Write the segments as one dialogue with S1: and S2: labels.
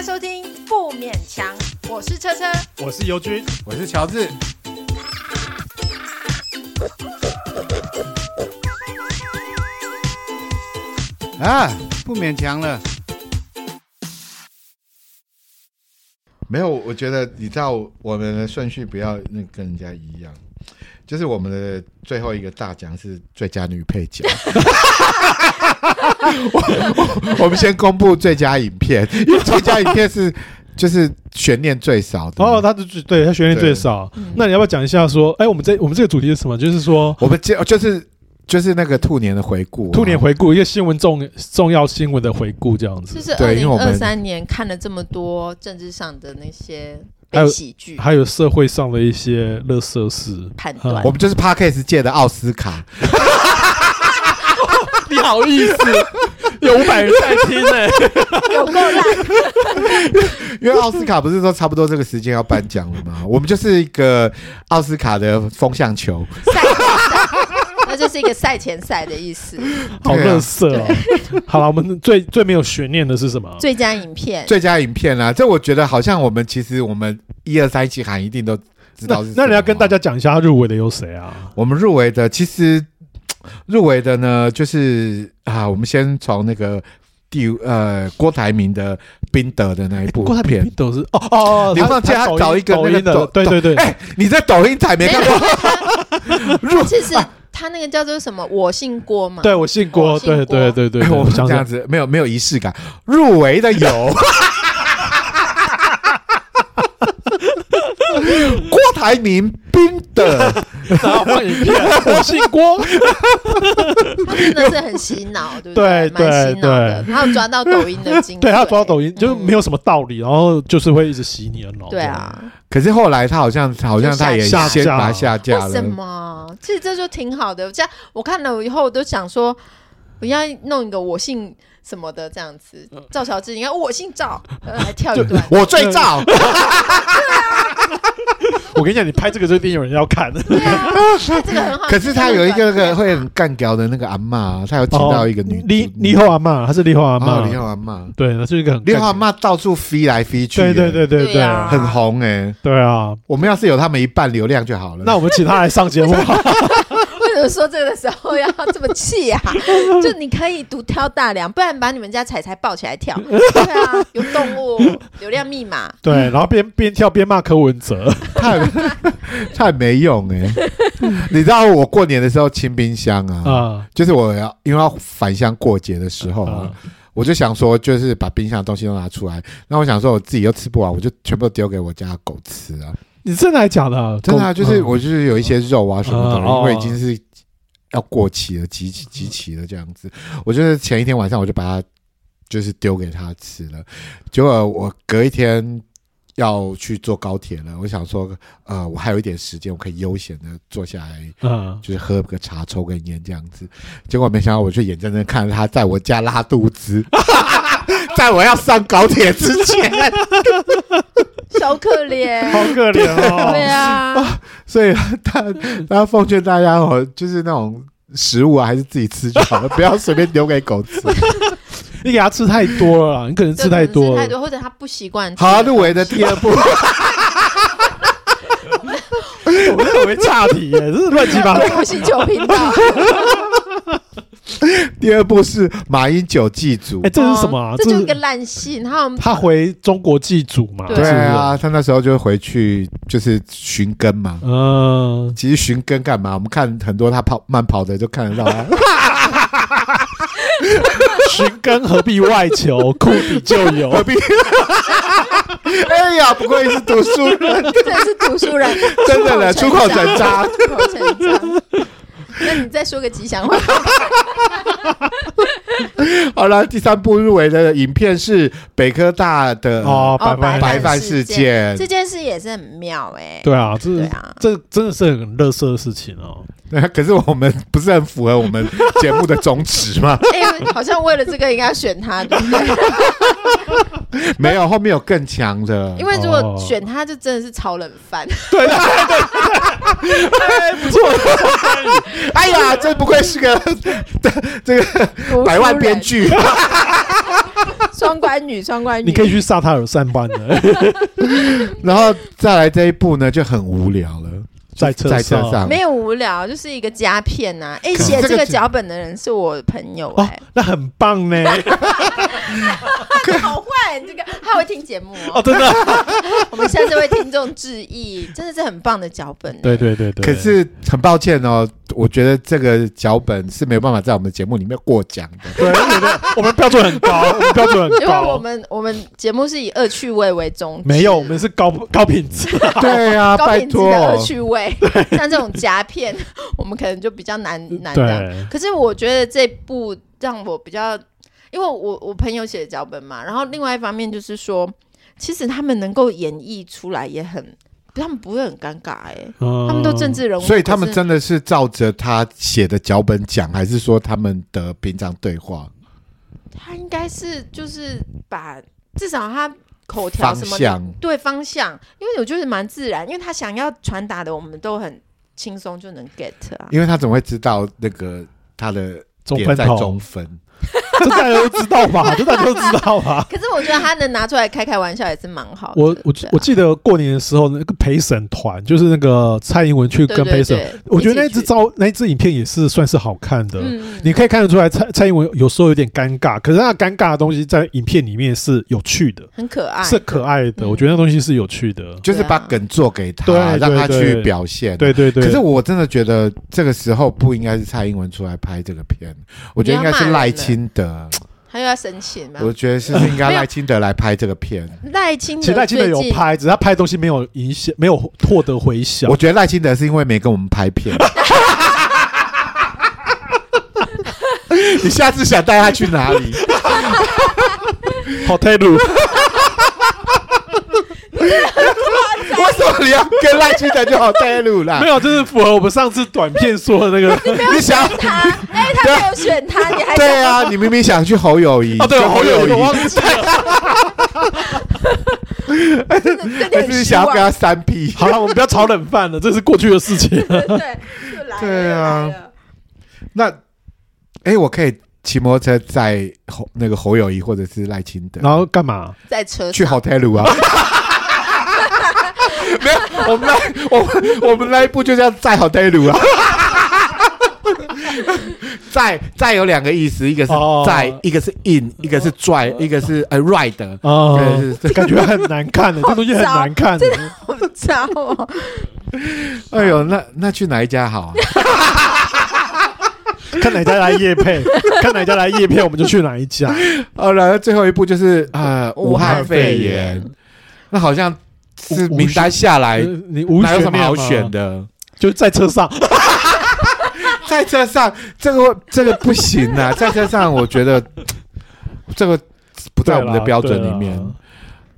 S1: 家收听不勉强，我是车车，
S2: 我是尤军，
S3: 我是乔治。啊，不勉强了。没有，我觉得你知道我们的顺序不要那跟人家一样，就是我们的最后一个大奖是最佳女配角。我，我，我们先公布最佳影片，因为最佳影片是就是悬念最少的。
S2: 哦，他的最对他悬念最少。那你要不要讲一下说，哎，我们这我们这个主题是什么？就是说，
S3: 我们这就是。就是那个兔年的回顾，啊，
S2: 兔年回顾一个新闻重重要新闻的回顾这样子。
S1: 就是二零二三年看了这么多政治上的那些悲喜剧，
S2: 还有社会上的一些乐色事
S1: 判断。
S3: 我们就是 Podcast 界的奥斯卡。
S2: 你好意思？有五百人在听呢，欸，
S1: 有够烂。
S3: 因为奥斯卡不是说差不多这个时间要颁奖了吗？我们就是一个奥斯卡的风向球。
S1: 那就是一个赛前赛的意思，
S2: 好乐色哦。好了，我们最最没有悬念的是什么？
S1: 最佳影片，
S3: 最佳影片啊！这我觉得好像我们其实我们一二三期喊一定都知道是。
S2: 那你要跟大家讲一下，入围的有谁啊？
S3: 我们入围的其实入围的呢，就是啊，我们先从那个第呃郭台铭的宾德的那一部片，郭台铭宾德是哦哦，你忘记他找一个那个抖
S2: 对对对，
S3: 哎，你在抖音台没看过？
S1: 入其实。他那个叫做什么？我姓郭嘛？
S2: 对，我姓郭。对对对对，
S3: 我们这样子没有没有仪式感。入围的有 郭台铭、宾德，
S2: 然后放影片，我姓郭。
S1: 他真的是很洗脑，对不对？蛮洗脑的。他有抓到抖音的精髓，
S2: 对他抓到抖音，就没有什么道理，然后就是会一直洗你的脑。
S1: 对啊。
S3: 可是后来他好像好像他也先把他下架了。
S1: 为什么？其实这就挺好的。这样我看了以后，我都想说，我要弄一个我姓什么的这样子。赵乔治，你看我姓赵，来跳一段。
S3: 我最赵。
S2: 我跟你讲，你拍这个就一定有人要看。
S1: 对啊，这个很好。
S3: 可是他有一个个会很干屌的那个阿妈，他有请到一个女
S2: 李李后阿妈，她是李后阿妈，
S3: 李后阿妈。
S2: 对，她是一个很
S3: 李后阿妈到处飞来飞去，
S2: 对对对对对，
S3: 很红哎。
S2: 对啊，
S3: 我们要是有他们一半流量就好了。
S2: 那我们请他来上节目。
S1: 么说这个的时候要这么气呀？就你可以独挑大梁，不然把你们家彩彩抱起来跳。对啊，有动物流量密码。
S2: 对，然后边边跳边骂柯文哲，
S3: 太太 没用哎！你知道我过年的时候清冰箱啊，就是我要因为要返乡过节的时候啊，我就想说，就是把冰箱的东西都拿出来。那我想说，我自己又吃不完，我就全部丢给我家狗吃啊。
S2: 你真的还假的？
S3: 真的啊，就是我就是有一些肉啊什么的，因为已经是要过期了，集齐集齐了这样子。我就是前一天晚上我就把它就是丢给他吃了，结果我隔一天要去坐高铁了，我想说呃我还有一点时间，我可以悠闲的坐下来，嗯，就是喝个茶抽根烟这样子。结果没想到，我就眼睁睁看着他在我家拉肚子，在我要上高铁之前。
S1: 小可怜，
S2: 好可怜哦！
S1: 对啊，
S3: 所以他他奉劝大家哦，就是那种食物啊，还是自己吃就好了，不要随便丢给狗吃。
S2: 你给他吃太多了，你可能吃太多，
S1: 太多或者他不习惯。
S3: 好，啊入围的第二部，
S2: 我们特别岔题耶，这是乱七八糟。
S1: 不星球频道。
S3: 第二部是马英九祭祖，
S2: 哎，这是什么？
S1: 这就是一个烂戏。他
S2: 他回中国祭祖嘛？
S3: 对啊，他那时候就回去就是寻根嘛。嗯，其实寻根干嘛？我们看很多他跑慢跑的，就看得到他。
S2: 寻根何必外求？库底就有。何必？
S3: 哎呀，不愧是读书人，
S1: 真的是读书人，
S3: 真的的出口成章，
S1: 出口成章。那你再说个吉祥话。
S3: 好了，第三部入围的影片是北科大的
S2: 哦，白
S3: 白饭事件。
S1: 这件事也是很妙哎。
S2: 对啊，这这真的是很乐色的事情哦。
S3: 对，可是我们不是很符合我们节目的宗旨吗？
S1: 哎，好像为了这个应该选他，对不对？
S3: 没有，后面有更强的。
S1: 因为如果选他，就真的是炒冷饭。
S2: 对对对，不错。
S3: 哎呀，真不愧是个 这个百万编剧。
S1: 双关女，双关女。
S2: 你可以去萨塔尔上班的。
S3: 然后再来这一部呢，就很无聊了。
S2: 在车
S3: 在车上
S1: 没有无聊，就是一个佳片呐。哎，写这个脚本的人是我朋友哎，
S2: 那很棒呢。
S1: 好坏，这个他会听节目
S2: 哦，真的。
S1: 我们向这位听众致意，真的是很棒的脚本。
S2: 对对对对。
S3: 可是很抱歉哦，我觉得这个脚本是没有办法在我们节目里面过奖的。
S2: 对，我们标准很高，我们标准很高。
S1: 因为我们我们节目是以恶趣味为宗旨，
S2: 没有，我们是高高品质。
S3: 对啊，高品质
S1: 的恶趣味。像这种夹片，我们可能就比较难难的。可是我觉得这部让我比较，因为我我朋友写的脚本嘛，然后另外一方面就是说，其实他们能够演绎出来也很，他们不会很尴尬哎、欸，嗯、他们都政治人物，
S3: 所以他们真的是照着他写的脚本讲，还是说他们的平常对话？
S1: 他应该是就是把至少他。口条什么的，对方向，因为我觉得蛮自然，因为他想要传达的，我们都很轻松就能 get 啊。
S3: 因为他总会知道那个他的点在中分。
S2: 这大家都知道吧？这大家都知道吧？
S1: 可是我觉得他能拿出来开开玩笑也是蛮好的。
S2: 我我我记得过年的时候，那个陪审团就是那个蔡英文去跟陪审，我觉得那支招那支影片也是算是好看的。你可以看得出来，蔡蔡英文有时候有点尴尬，可是那尴尬的东西在影片里面是有趣的，
S1: 很可爱，
S2: 是可爱的。我觉得那东西是有趣的，
S3: 就是把梗做给他，让他去表现。
S2: 对对对。
S3: 可是我真的觉得这个时候不应该是蔡英文出来拍这个片，我觉得应该是赖清德。
S1: 他又要申请吗？
S3: 我觉得是不是应该赖清德来拍这个片。
S1: 赖清德，
S2: 其实赖清德有拍，只是他拍的东西没有影响，没有获得回响。
S3: 我觉得赖清德是因为没跟我们拍片。你下次想带他去哪里？
S2: 好泰鲁。
S3: 为什么你要跟赖清德就好带路啦？
S2: 没有，这是符合我们上次短片说的那个。
S1: 你想他，哎，他没有选他，你还
S3: 对啊？你明明想去侯友谊，
S2: 哦，对，侯友谊，我忘记了。
S3: 还是想要跟他三 P？
S2: 好了，我们不要炒冷饭了，这是过去的事情。对，
S3: 对啊。那，哎，我可以骑摩托车载侯那个侯友谊或者是赖清德，
S2: 然后干嘛？
S1: 在车
S3: 去 hotel 啊。没有，我们那我们我们那一部就叫载好泰路啊。载载有两个意思，一个是载，一个是 in，一个是拽，一个是呃 ride。哦，
S2: 感觉很难看的，这东西很难看的，
S1: 好糟哦。
S3: 哎呦，那那去哪一家好？
S2: 看哪家来夜配，看哪家来夜配，我们就去哪一家。
S3: 好了，最后一步就是呃武汉肺炎，那好像。是名单下来，你哪有什么好选的？
S2: 就在车上，
S3: 在车上，这个这个不行啊！在车上，我觉得这个不在我们的标准里面。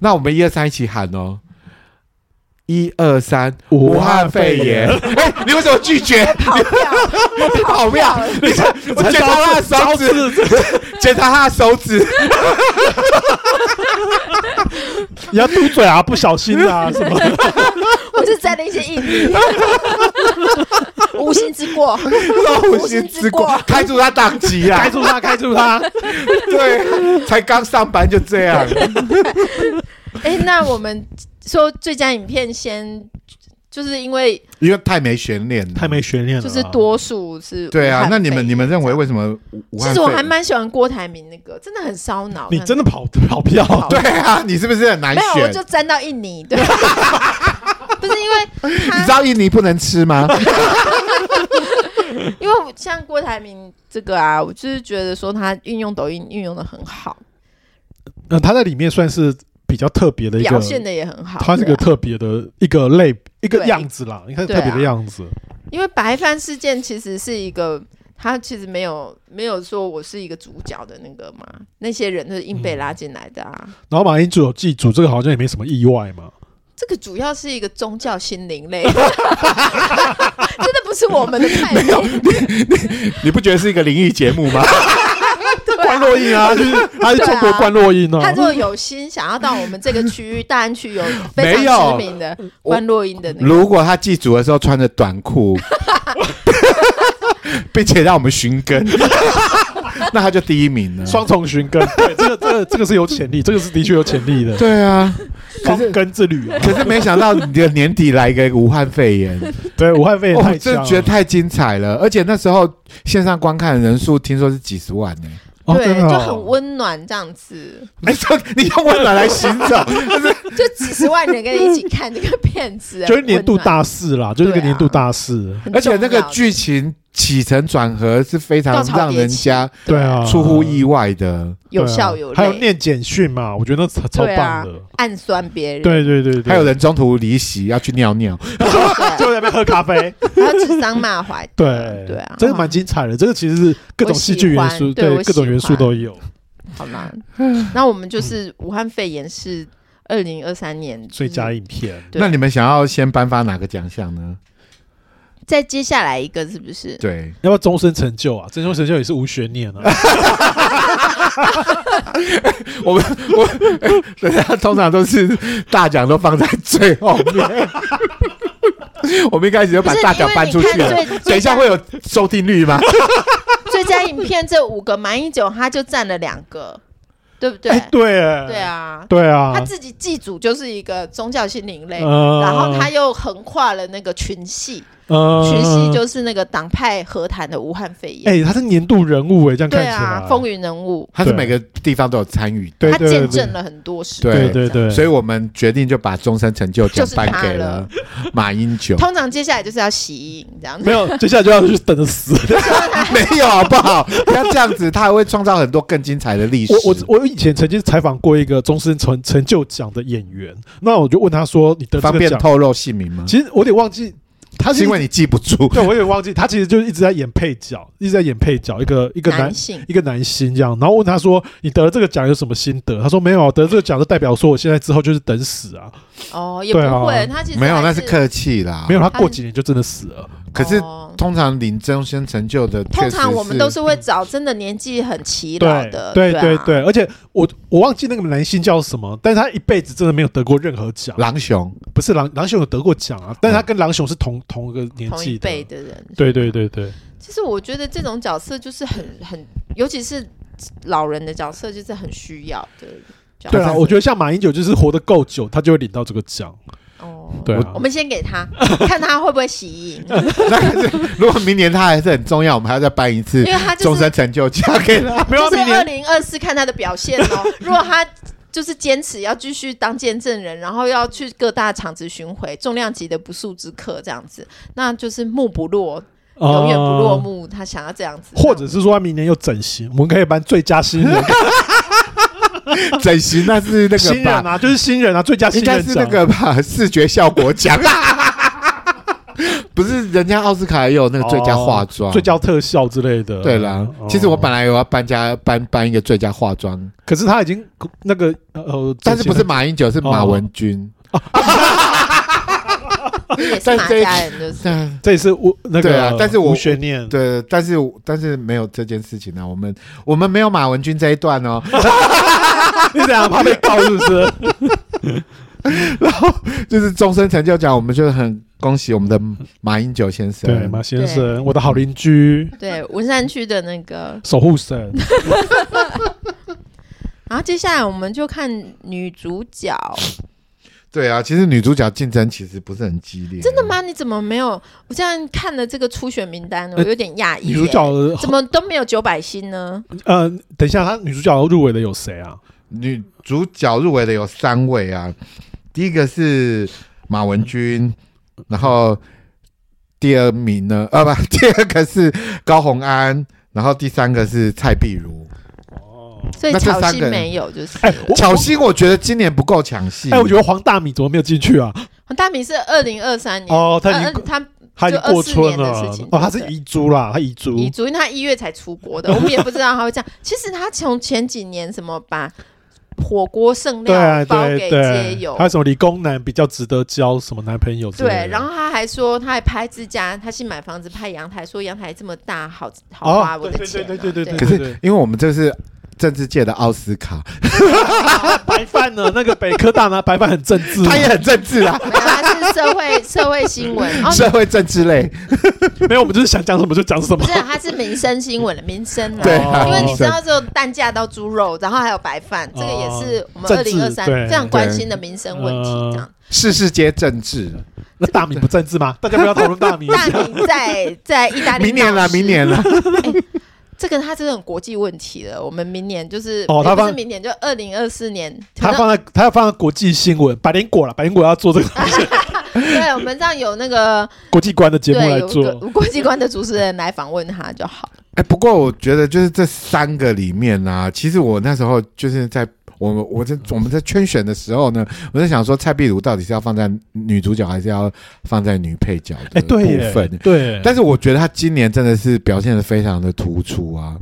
S3: 那我们一二三一起喊哦！一二三，武汉肺炎！哎，你为什么拒绝？你跑票！你我检查他的手指，检查 他的手指。
S2: 你要嘟嘴啊，不小心啊，什么？
S1: 我就摘了一些硬币，无心之过，
S3: 无心之过，开除他党籍啊，
S2: 开除他，开除他。
S3: 对，才刚上班就这样。
S1: 哎，那我们说最佳影片先。就是因为
S3: 因为太没悬念，
S2: 太没悬念了。
S1: 就是多数是
S3: 对啊，那你们你们认为为什么？
S1: 其实我还蛮喜欢郭台铭那个，真的很烧脑。
S2: 你真的跑跑票？
S3: 对啊，你是不是很难选？
S1: 没有，我就沾到印尼。对，不是因为
S3: 你知道印尼不能吃吗？
S1: 因为像郭台铭这个啊，我就是觉得说他运用抖音运用的很好。
S2: 那他在里面算是。比较特别的一个
S1: 表现的也很好，
S2: 它是个特别的一个类一个样子啦，你看特别的样子。
S1: 因为白饭事件其实是一个，他其实没有没有说我是一个主角的那个嘛，那些人都是硬被拉进来的啊。
S2: 然后马英九记住这个好像也没什么意外嘛。
S1: 这个主要是一个宗教心灵类，真的不是我们的菜。
S3: 你你不觉得是一个灵异节目吗？
S2: 关洛音啊，就是他是中国冠洛音哦。
S1: 他如果有心想要到我们这个区域大安区有非常知名的冠洛音的，
S3: 如果他祭祖的时候穿着短裤，并且让我们寻根，那他就第一名了。
S2: 双重寻根，对，这个这个这个是有潜力，这个是的确有潜力的。
S3: 对啊，
S2: 可是根之旅，
S3: 可是没想到你的年底来一个武汉肺炎，
S2: 对，武汉肺炎太
S3: 真的觉得太精彩了，而且那时候线上观看的人数听说是几十万呢。
S1: 对，就很温暖这样子。
S3: 没错，你用温暖来形容，
S1: 就几十万人跟你一起看这个片子，
S2: 就是年度大事啦，就是个年度大事，
S3: 而且那个剧情。起承转合是非常让人家
S2: 对啊。
S3: 出乎意外的，
S1: 有笑有泪，
S2: 还有念简讯嘛，我觉得超超棒的，
S1: 暗酸别人，
S2: 对对对，
S3: 还有人中途离席要去尿尿，
S2: 就在那边喝咖啡，
S1: 还有指桑骂槐，
S2: 对。
S1: 对啊，
S2: 这个蛮精彩的，这个其实是各种戏剧元素，对各种元素都有。
S1: 好啦，那我们就是武汉肺炎是二零二三年
S2: 最佳影片，
S3: 那你们想要先颁发哪个奖项呢？
S1: 再接下来一个是不是？
S3: 对，
S2: 要不要终身成就啊？终身成就也是无悬念啊。
S3: 我们我人家通常都是大奖都放在最后面。我们一开始就把大奖搬出去了。等一下会有收听率吗？
S1: 最佳影片这五个，马英九他就占了两个。对不对？
S2: 对，
S1: 对啊，
S2: 对啊，
S1: 他自己祭祖就是一个宗教性灵类，然后他又横跨了那个群戏，群戏就是那个党派和谈的武汉肺炎。
S2: 哎，他是年度人物哎，这样看起来，对啊，
S1: 风云人物，
S3: 他是每个地方都有参与，
S1: 他见证了很多事，
S3: 对对对，所以我们决定就把终身成就奖颁给了马英九。
S1: 通常接下来就是要喜迎这样子，
S2: 没有，接下来就要去等着死，
S3: 没有好不好？不要这样子，他还会创造很多更精彩的历史。
S2: 我我我。以前曾经采访过一个终身成成就奖的演员，那我就问他说：“你方便
S3: 透露姓名吗？”
S2: 其实我有点忘记。他是因为
S3: 你记不住，
S2: 对，我也忘记。他其实就是一直在演配角，一直在演配角，一个一个男性，一个男星这样。然后问他说：“你得了这个奖有什么心得？”他说：“没有，得这个奖就代表说我现在之后就是等死啊。”
S1: 哦，也不会，他其实
S3: 没有，那是客气啦。
S2: 没有，他过几年就真的死了。
S3: 可是通常领终身成就的，
S1: 通常我们都是会找真的年纪很齐老的。
S2: 对对对，而且我我忘记那个男性叫什么，但是他一辈子真的没有得过任何奖。
S3: 狼雄
S2: 不是狼，狼雄有得过奖啊，但是他跟狼雄是同同一个年纪。的辈
S1: 的人，
S2: 对对对对。
S1: 其实我觉得这种角色就是很很，尤其是老人的角色，就是很需要的。
S2: 对啊，我觉得像马英九就是活得够久，他就会领到这个奖。哦，对，
S1: 我们先给他 看他会不会喜迎。
S3: 如果明年他还是很重要，我们还要再颁一次，因为他终身成就奖给他。
S1: 就是二零二四看他的表现哦。如果他就是坚持要继续当见证人，然后要去各大场子巡回，重量级的不速之客这样子，那就是幕不落，永远不落幕。他想要这样子，
S2: 或者是说他明年又整形，我们可以颁最佳新人。
S3: 整形那是那个
S2: 新人啊，就是新人啊，最佳新人
S3: 应该是那个吧，视觉效果奖。不是人家奥斯卡也有那个最佳化妆、
S2: 最佳特效之类的。
S3: 对啦，其实我本来有要颁家颁颁一个最佳化妆，
S2: 可是他已经那个呃，
S3: 但是不是马英九，是马文君。
S1: 也是马家人，就是
S2: 这也是我那个啊，
S3: 但是我
S2: 悬念，
S3: 对，但是但是没有这件事情呢。我们我们没有马文君这一段哦。
S2: 你怎样怕被告？是不是？
S3: 然后就是终身成就奖，我们就很恭喜我们的马英九先生。
S2: 对，马先生，我的好邻居。
S1: 对，文山区的那个
S2: 守护神。
S1: 然后接下来我们就看女主角。
S3: 对啊，其实女主角竞争其实不是很激烈。
S1: 真的吗？你怎么没有？我现在看了这个初选名单，我有点讶异。
S2: 女主角
S1: 怎么都没有九百星呢？
S2: 呃，等一下，她女主角入围的有谁啊？
S3: 女主角入围的有三位啊，第一个是马文君，然后第二名呢？啊，不，第二个是高红安，然后第三个是蔡碧如。
S1: 所以巧心没有，就是
S2: 哎，
S3: 巧心我觉得今年不够抢戏。
S2: 哎，我觉得黄大米怎么没有进去啊？
S1: 黄大米是二零二三年
S2: 哦，他已经
S1: 他
S2: 他已经过春了
S1: 哦，
S2: 他是遗珠啦，他遗珠
S1: 遗珠，因为他一月才出国的，我们也不知道他会这样。其实他从前几年什么把火锅剩料包给街友，
S2: 还有什么理工男比较值得交什么男朋友？
S1: 对，然后他还说他还拍自家，他新买房子拍阳台，说阳台这么大，好好花我的钱。
S2: 对对对对对。
S3: 可是因为我们这是。政治界的奥斯卡、
S2: 啊，白饭呢？那个北科大拿？白饭很政治，
S3: 他也很政治啊。
S1: 他是是社会社会新闻，
S3: 社会政治类。
S2: 没有，我们就是想讲什么就讲什么。
S1: 不是，他是民生新闻的民生。
S3: 对，
S1: 因为你知道，就蛋价到猪肉，然后还有白饭，这个也是我们二零二三非常关心的民生问题。这样，
S3: 事事皆政治。
S2: 那大米不政治吗？大家不要讨论大米。
S1: 大米在在意大利。
S3: 明年了，明年了。
S1: 这个它是很国际问题了，我们明年就是哦，他不是明年就二零二四年，
S2: 他放在他要放在国际新闻，百灵果了，百灵果要做这个。
S1: 对，我们这样有那个
S2: 国际观的节目来做，
S1: 国际观的主持人来访问他就好。
S3: 哎，不过我觉得就是这三个里面呢，其实我那时候就是在。我我在我们在圈选的时候呢，我在想说蔡壁如到底是要放在女主角还是要放在女配角的部分？
S2: 欸、对，对，
S3: 但是我觉得她今年真的是表现的非常的突出啊。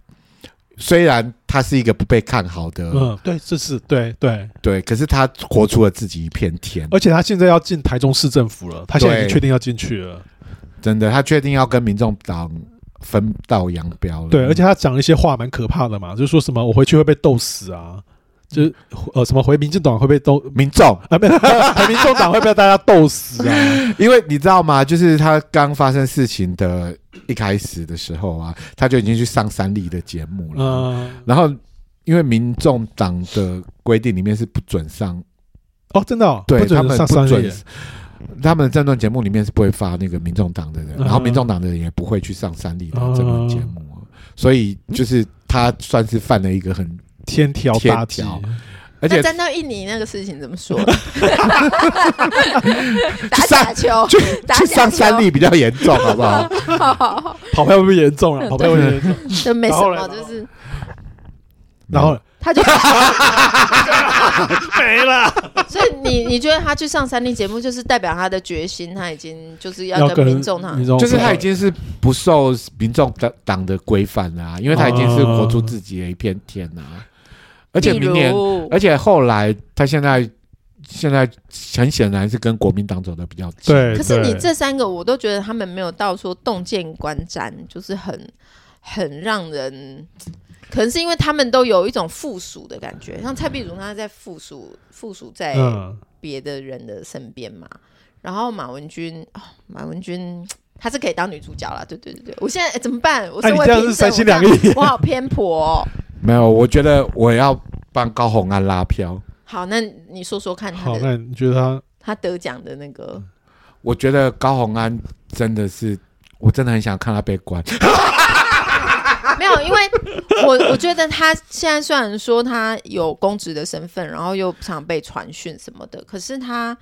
S3: 虽然她是一个不被看好的，
S2: 嗯，对，这是对对
S3: 对，可是她活出了自己一片天。
S2: 而且她现在要进台中市政府了，她现在已经确定要进去了。
S3: 真的，她确定要跟民众党分道扬镳了。
S2: 对，而且他讲了一些话蛮可怕的嘛，就是说什么我回去会被斗死啊。就是呃，什么回民进党会被斗
S3: 民众啊？没有，
S2: 回 民众党会被大家斗死啊？
S3: 因为你知道吗？就是他刚发生事情的一开始的时候啊，他就已经去上三立的节目了。嗯，然后因为民众党的规定里面是不准上
S2: 哦，真的哦，
S3: 对，
S2: 他们不准，
S3: 他们的政论节目里面是不会发那个民众党的人，然后民众党的人也不会去上三立的政论节目，所以就是他算是犯了一个很。
S2: 天条大条，
S1: 而且站到印尼那个事情怎么说？打假球，
S3: 去去上三立比较严重，好不好？
S1: 好好好，
S2: 跑票会不会严重了？跑票会严重，
S1: 就没什么，就是，
S2: 然后
S1: 他就
S2: 没了。
S1: 所以你你觉得他去上三立节目，就是代表他的决心，他已经就是要跟民众，他
S3: 就是他已经是不受民众党党的规范了，因为他已经是活出自己的一片天了。而且明年，而且后来，他现在现在很显然是跟国民党走的比较近。
S2: 对，
S1: 可是你这三个，我都觉得他们没有到说洞见观瞻，就是很很让人，可能是因为他们都有一种附属的感觉，像蔡壁如他在附属附属在别的人的身边嘛。嗯、然后马文君，哦，马文君他是可以当女主角了。对对对对，我现在、欸、怎么办？我身为评审，我好偏颇哦。
S3: 没有，我觉得我要帮高红安拉票。
S1: 好，那你说说看他。
S2: 好，那你觉得他
S1: 他得奖的那个？
S3: 我觉得高红安真的是，我真的很想看他被关。
S1: 没有，因为我我觉得他现在虽然说他有公职的身份，然后又常被传讯什么的，可是他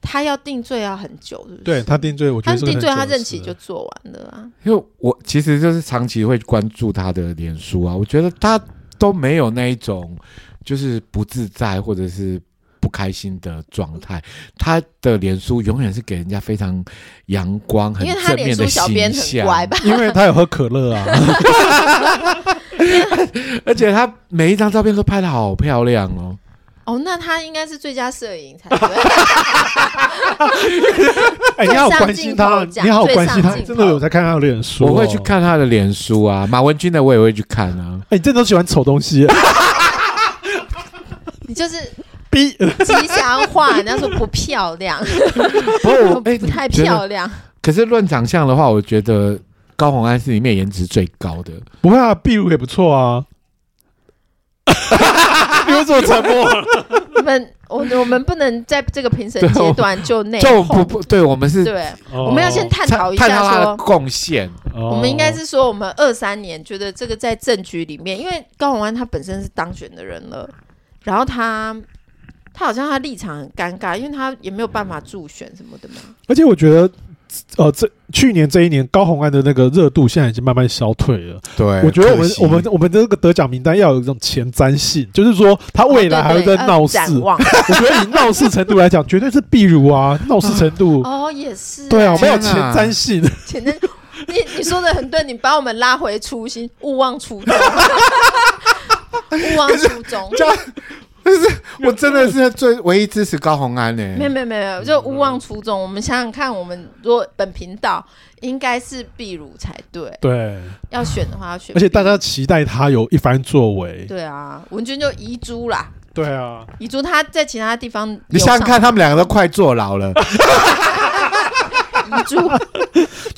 S1: 他要定罪要很久，是不是？
S2: 对他定罪，我觉得
S1: 他定罪他任期就做完了啊。
S3: 因为我其实就是长期会关注他的脸书啊，我觉得他。都没有那一种，就是不自在或者是不开心的状态。他的脸书永远是给人家非常阳光、很正面的形象。
S2: 因为他有喝可乐啊，
S3: 而且他每一张照片都拍的好漂亮哦。
S1: 哦，那他应该是最佳摄影才对。
S2: 哎，你好关心他，你好关心他，真的有在看他的脸书？
S3: 我会去看他的脸书啊，马文君的我也会去看啊。
S2: 哎，你真的都喜欢丑东西？
S1: 你就是逼吉祥话，人家说不漂亮，
S3: 不，
S1: 不太漂亮。
S3: 可是论长相的话，我觉得高虹安是里面颜值最高的。
S2: 不会啊，壁如也不错啊。你为什么沉默？
S1: 我们我我们不能在这个评审阶段就内
S3: 就不不对，我们是
S1: 对，我们要先探讨一下说
S3: 贡献。
S1: 我们应该是说，我们二三年觉得这个在政局里面，因为高宏安他本身是当选的人了，然后他他好像他立场很尴尬，因为他也没有办法助选什么的嘛。
S2: 而且我觉得。呃，这去年这一年高红安的那个热度现在已经慢慢消退了。
S3: 对，
S2: 我觉得我们我们我们的这个得奖名单要有一种前瞻性，就是说他未来还会在闹事。我觉得以闹事程度来讲，绝对是壁如啊，闹事程度。
S1: 哦，也是。
S2: 对啊，我们有前瞻性。
S1: 前瞻，你你说的很对，你把我们拉回初心，勿忘初衷。勿忘初衷。
S3: 就 是我真的是最唯一支持高红安呢。
S1: 没有没有没有，就勿忘初衷。我们想想看，我们如果本频道应该是壁如才对。
S2: 对，
S1: 要选的话要选。
S2: 而且大家期待他有一番作为。
S1: 对啊，文君就遗珠啦。
S2: 对啊，
S1: 遗珠他在其他地方。
S3: 你想想看，他们两个都快坐牢了。
S1: 遗嘱，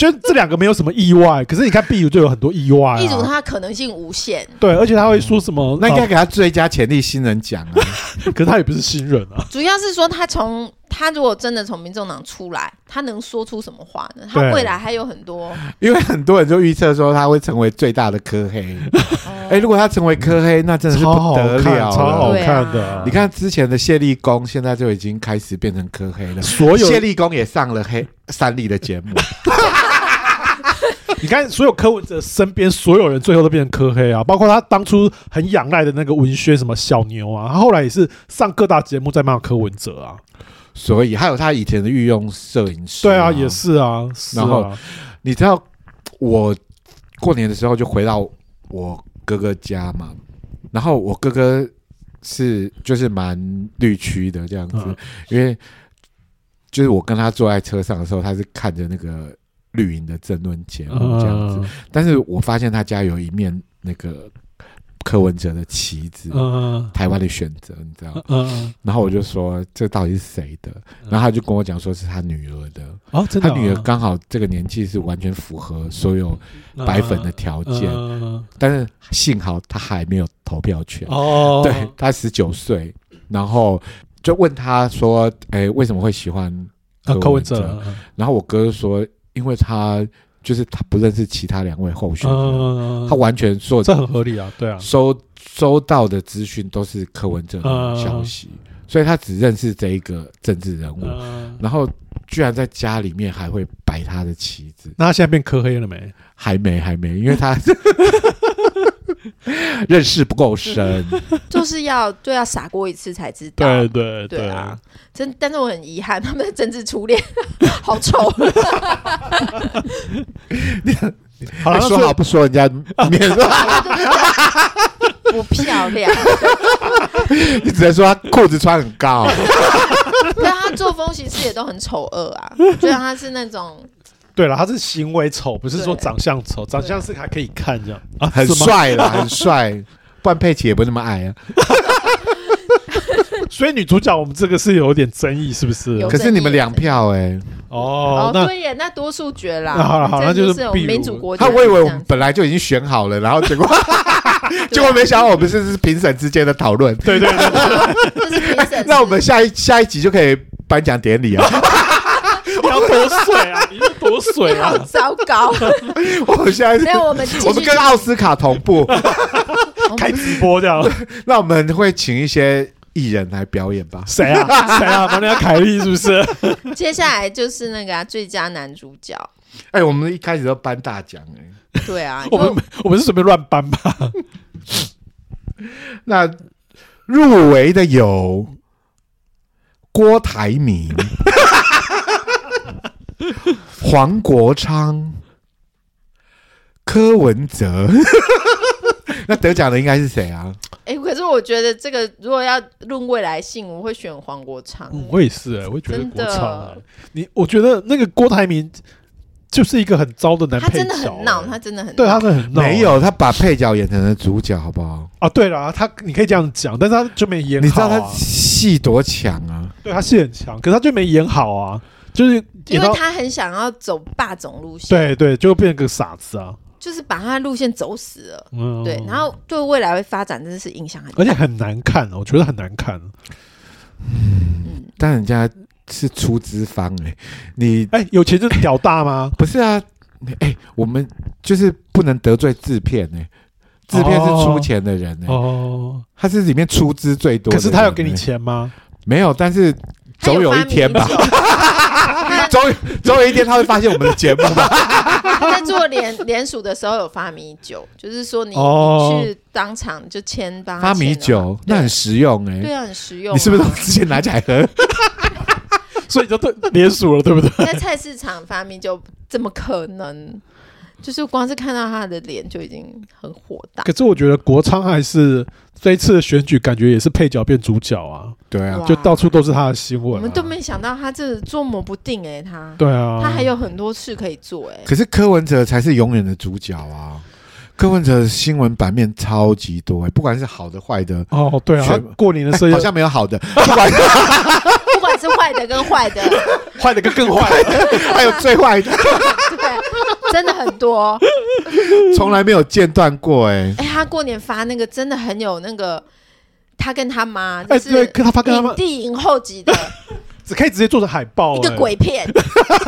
S2: 就这两个没有什么意外，可是你看壁如就有很多意外、啊。
S1: 壁如他可能性无限，
S2: 对，而且他会说什么？
S3: 那应该给他最佳潜力新人奖啊！
S2: 可是他也不是新人啊。
S1: 主要是说他从他如果真的从民众党出来，他能说出什么话呢？他未来还有很多，
S3: 因为很多人就预测说他会成为最大的科黑。哎、欸，如果他成为科黑，那真的是不得了，
S2: 超好看的。
S1: 啊、
S3: 你看之前的谢立功，现在就已经开始变成科黑了。
S2: 所有
S3: 谢立功也上了黑三立的节目。
S2: 你看，所有柯文哲身边所有人最后都变成柯黑啊，包括他当初很仰赖的那个文宣什么小牛啊，他后来也是上各大节目在骂柯文哲啊。
S3: 所以还有他以前的御用摄影师，
S2: 对啊，也是啊。是啊，
S3: 然后你知道，我过年的时候就回到我哥哥家嘛，然后我哥哥是就是蛮绿区的这样子，嗯、因为就是我跟他坐在车上的时候，他是看着那个绿营的政论节目这样子，嗯、但是我发现他家有一面那个。柯文哲的旗子，嗯、台湾的选择，你知道？嗯、然后我就说，这到底是谁的？然后他就跟我讲说是他女儿的。哦，真的、哦？他女儿刚好这个年纪是完全符合所有白粉的条件，但是幸好他还没有投票权。哦，对，他十九岁，然后就问他说：“哎，为什么会喜欢柯文哲？”啊、柯文哲然后我哥说：“因为他。”就是他不认识其他两位候选人，嗯、他完全说
S2: 这很合理啊，对啊，
S3: 收收到的资讯都是柯文哲的消息，嗯、所以他只认识这一个政治人物，嗯、然后居然在家里面还会摆他的旗子。
S2: 那他现在变柯黑了没？
S3: 还没，还没，因为他 认识不够深，
S1: 就是要就要傻过一次才知道，
S2: 对对对，
S1: 对啊。真，但是我很遗憾，他们的政治初恋 好丑。
S3: 你好了，说好不说人家面子，
S1: 不漂亮。
S3: 你只能说他裤子穿很高，
S1: 但他作风其实也都很丑恶啊。虽然他是那种，
S2: 对了，他是行为丑，不是说长相丑，长相是还可以看这样啊，
S3: 很帅啦，很帅。不然佩奇也不那么矮啊。
S2: 所以女主角我们这个是有点争议，是不是？
S3: 可是你们两票哎、欸，
S2: 哦，
S1: 那对耶，那多数决啦。
S2: 好了好了，那就是
S1: 民主国家。
S3: 他我以为我们本来就已经选好了，然后结果 结果没想到我们这是评审之间的讨论。
S2: 对对对，
S1: 这是评审。
S3: 那我们下一下一集就可以颁奖典礼啊！
S2: 你要多水啊！你要多水啊！
S1: 好糟糕！
S3: 我们现在
S1: 没有我们，
S3: 我们跟奥斯卡同步
S2: 开直播这样。
S3: 那我们会请一些。艺人来表演吧？
S2: 谁啊？谁啊？玛利亚凯莉是不是？
S1: 接下来就是那个、啊、最佳男主角。
S3: 哎、欸，我们一开始都颁大奖哎、
S1: 欸。对啊，
S2: 我们我们是准备乱颁吧？
S3: 那入围的有郭台铭、黄国昌、柯文哲。那得奖的应该是谁啊？
S1: 哎、欸，可是我觉得这个如果要论未来性，我会选黄国昌、欸
S2: 嗯。我也是哎、欸，我会觉得国昌、欸。你我觉得那个郭台铭就是一个很糟的男配角、欸，
S1: 他真的很闹，他真的很
S2: 对，他真的很闹。
S3: 没有，他把配角演成了主角，好不好？
S2: 啊，对了，他你可以这样讲，但是他就没演好、啊。
S3: 你知道他戏多强啊？
S2: 对，他戏很强，可是他就没演好啊，就是
S1: 因为他很想要走霸总路线，
S2: 对对，就变成个傻子啊。
S1: 就是把他的路线走死了，嗯，对，然后对未来会发展真的是影响很大，
S2: 而且很难看，我觉得很难看。
S3: 嗯，但人家是出资方哎、欸，你
S2: 哎、欸、有钱就屌大吗？
S3: 不是啊，哎、欸，我们就是不能得罪制片哎、欸，制片是出钱的人哎、欸，哦，他是里面出资最多、欸，
S2: 可是他有给你钱吗？
S3: 没有，但是总有一天吧。终于，终有一天他会发现我们的节目
S1: 在做联联署的时候有发米酒，就是说你，你去当场就签发
S3: 发米酒，那很实用哎、欸。
S1: 对啊，很实用。
S3: 你是不是都直接拿起来喝？
S2: 所以就对联署了，对不对？
S1: 在菜市场发米酒怎么可能？就是光是看到他的脸就已经很火大。
S2: 可是我觉得国昌还是这一次的选举，感觉也是配角变主角啊。
S3: 对啊，
S2: 就到处都是他的新闻、啊。
S1: 我们都没想到他这捉摸不定哎、欸，他。
S2: 对啊，
S1: 他还有很多事可以做哎、欸。
S3: 可是柯文哲才是永远的主角啊！柯文哲的新闻版面超级多哎、欸，不管是好的坏的。
S2: 哦，对啊，过年的时候
S3: 好像没有好的，不管。
S1: 不管是坏的跟坏的，
S2: 坏的跟更坏的，
S3: 还有最坏的，
S1: 对，真的很多，
S3: 从来没有间断过哎。
S1: 哎，他过年发那个真的很有那个，他跟他妈，
S2: 哎，对，跟他发跟他妈
S1: 影帝影后级的。
S2: 只可以直接做成海报，
S1: 一个鬼片，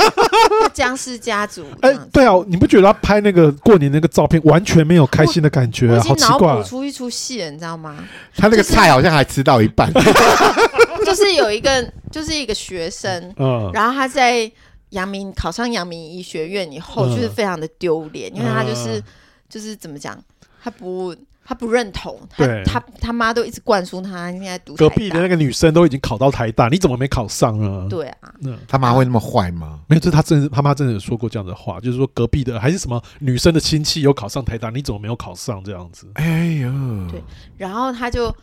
S1: 僵尸家族。
S2: 哎，对啊，你不觉得他拍那个过年那个照片完全没有开心的感觉？好奇怪，
S1: 出一出戏了，你知道吗？
S3: 他那个菜好像还吃到一半，
S1: 就是有一个，就是一个学生，嗯，然后他在阳明考上阳明医学院以后，就是非常的丢脸，因为他就是就是怎么讲，他不。他不认同，他他他妈都一直灌输他应该读。
S2: 隔壁的那个女生都已经考到台大，你怎么没考上呢？
S1: 对啊，
S3: 他妈会那么坏吗？
S2: 没有，这他真的，他妈真的有说过这样的话，就是说隔壁的还是什么女生的亲戚有考上台大，你怎么没有考上这样子？
S3: 哎呦，
S1: 对，然后他就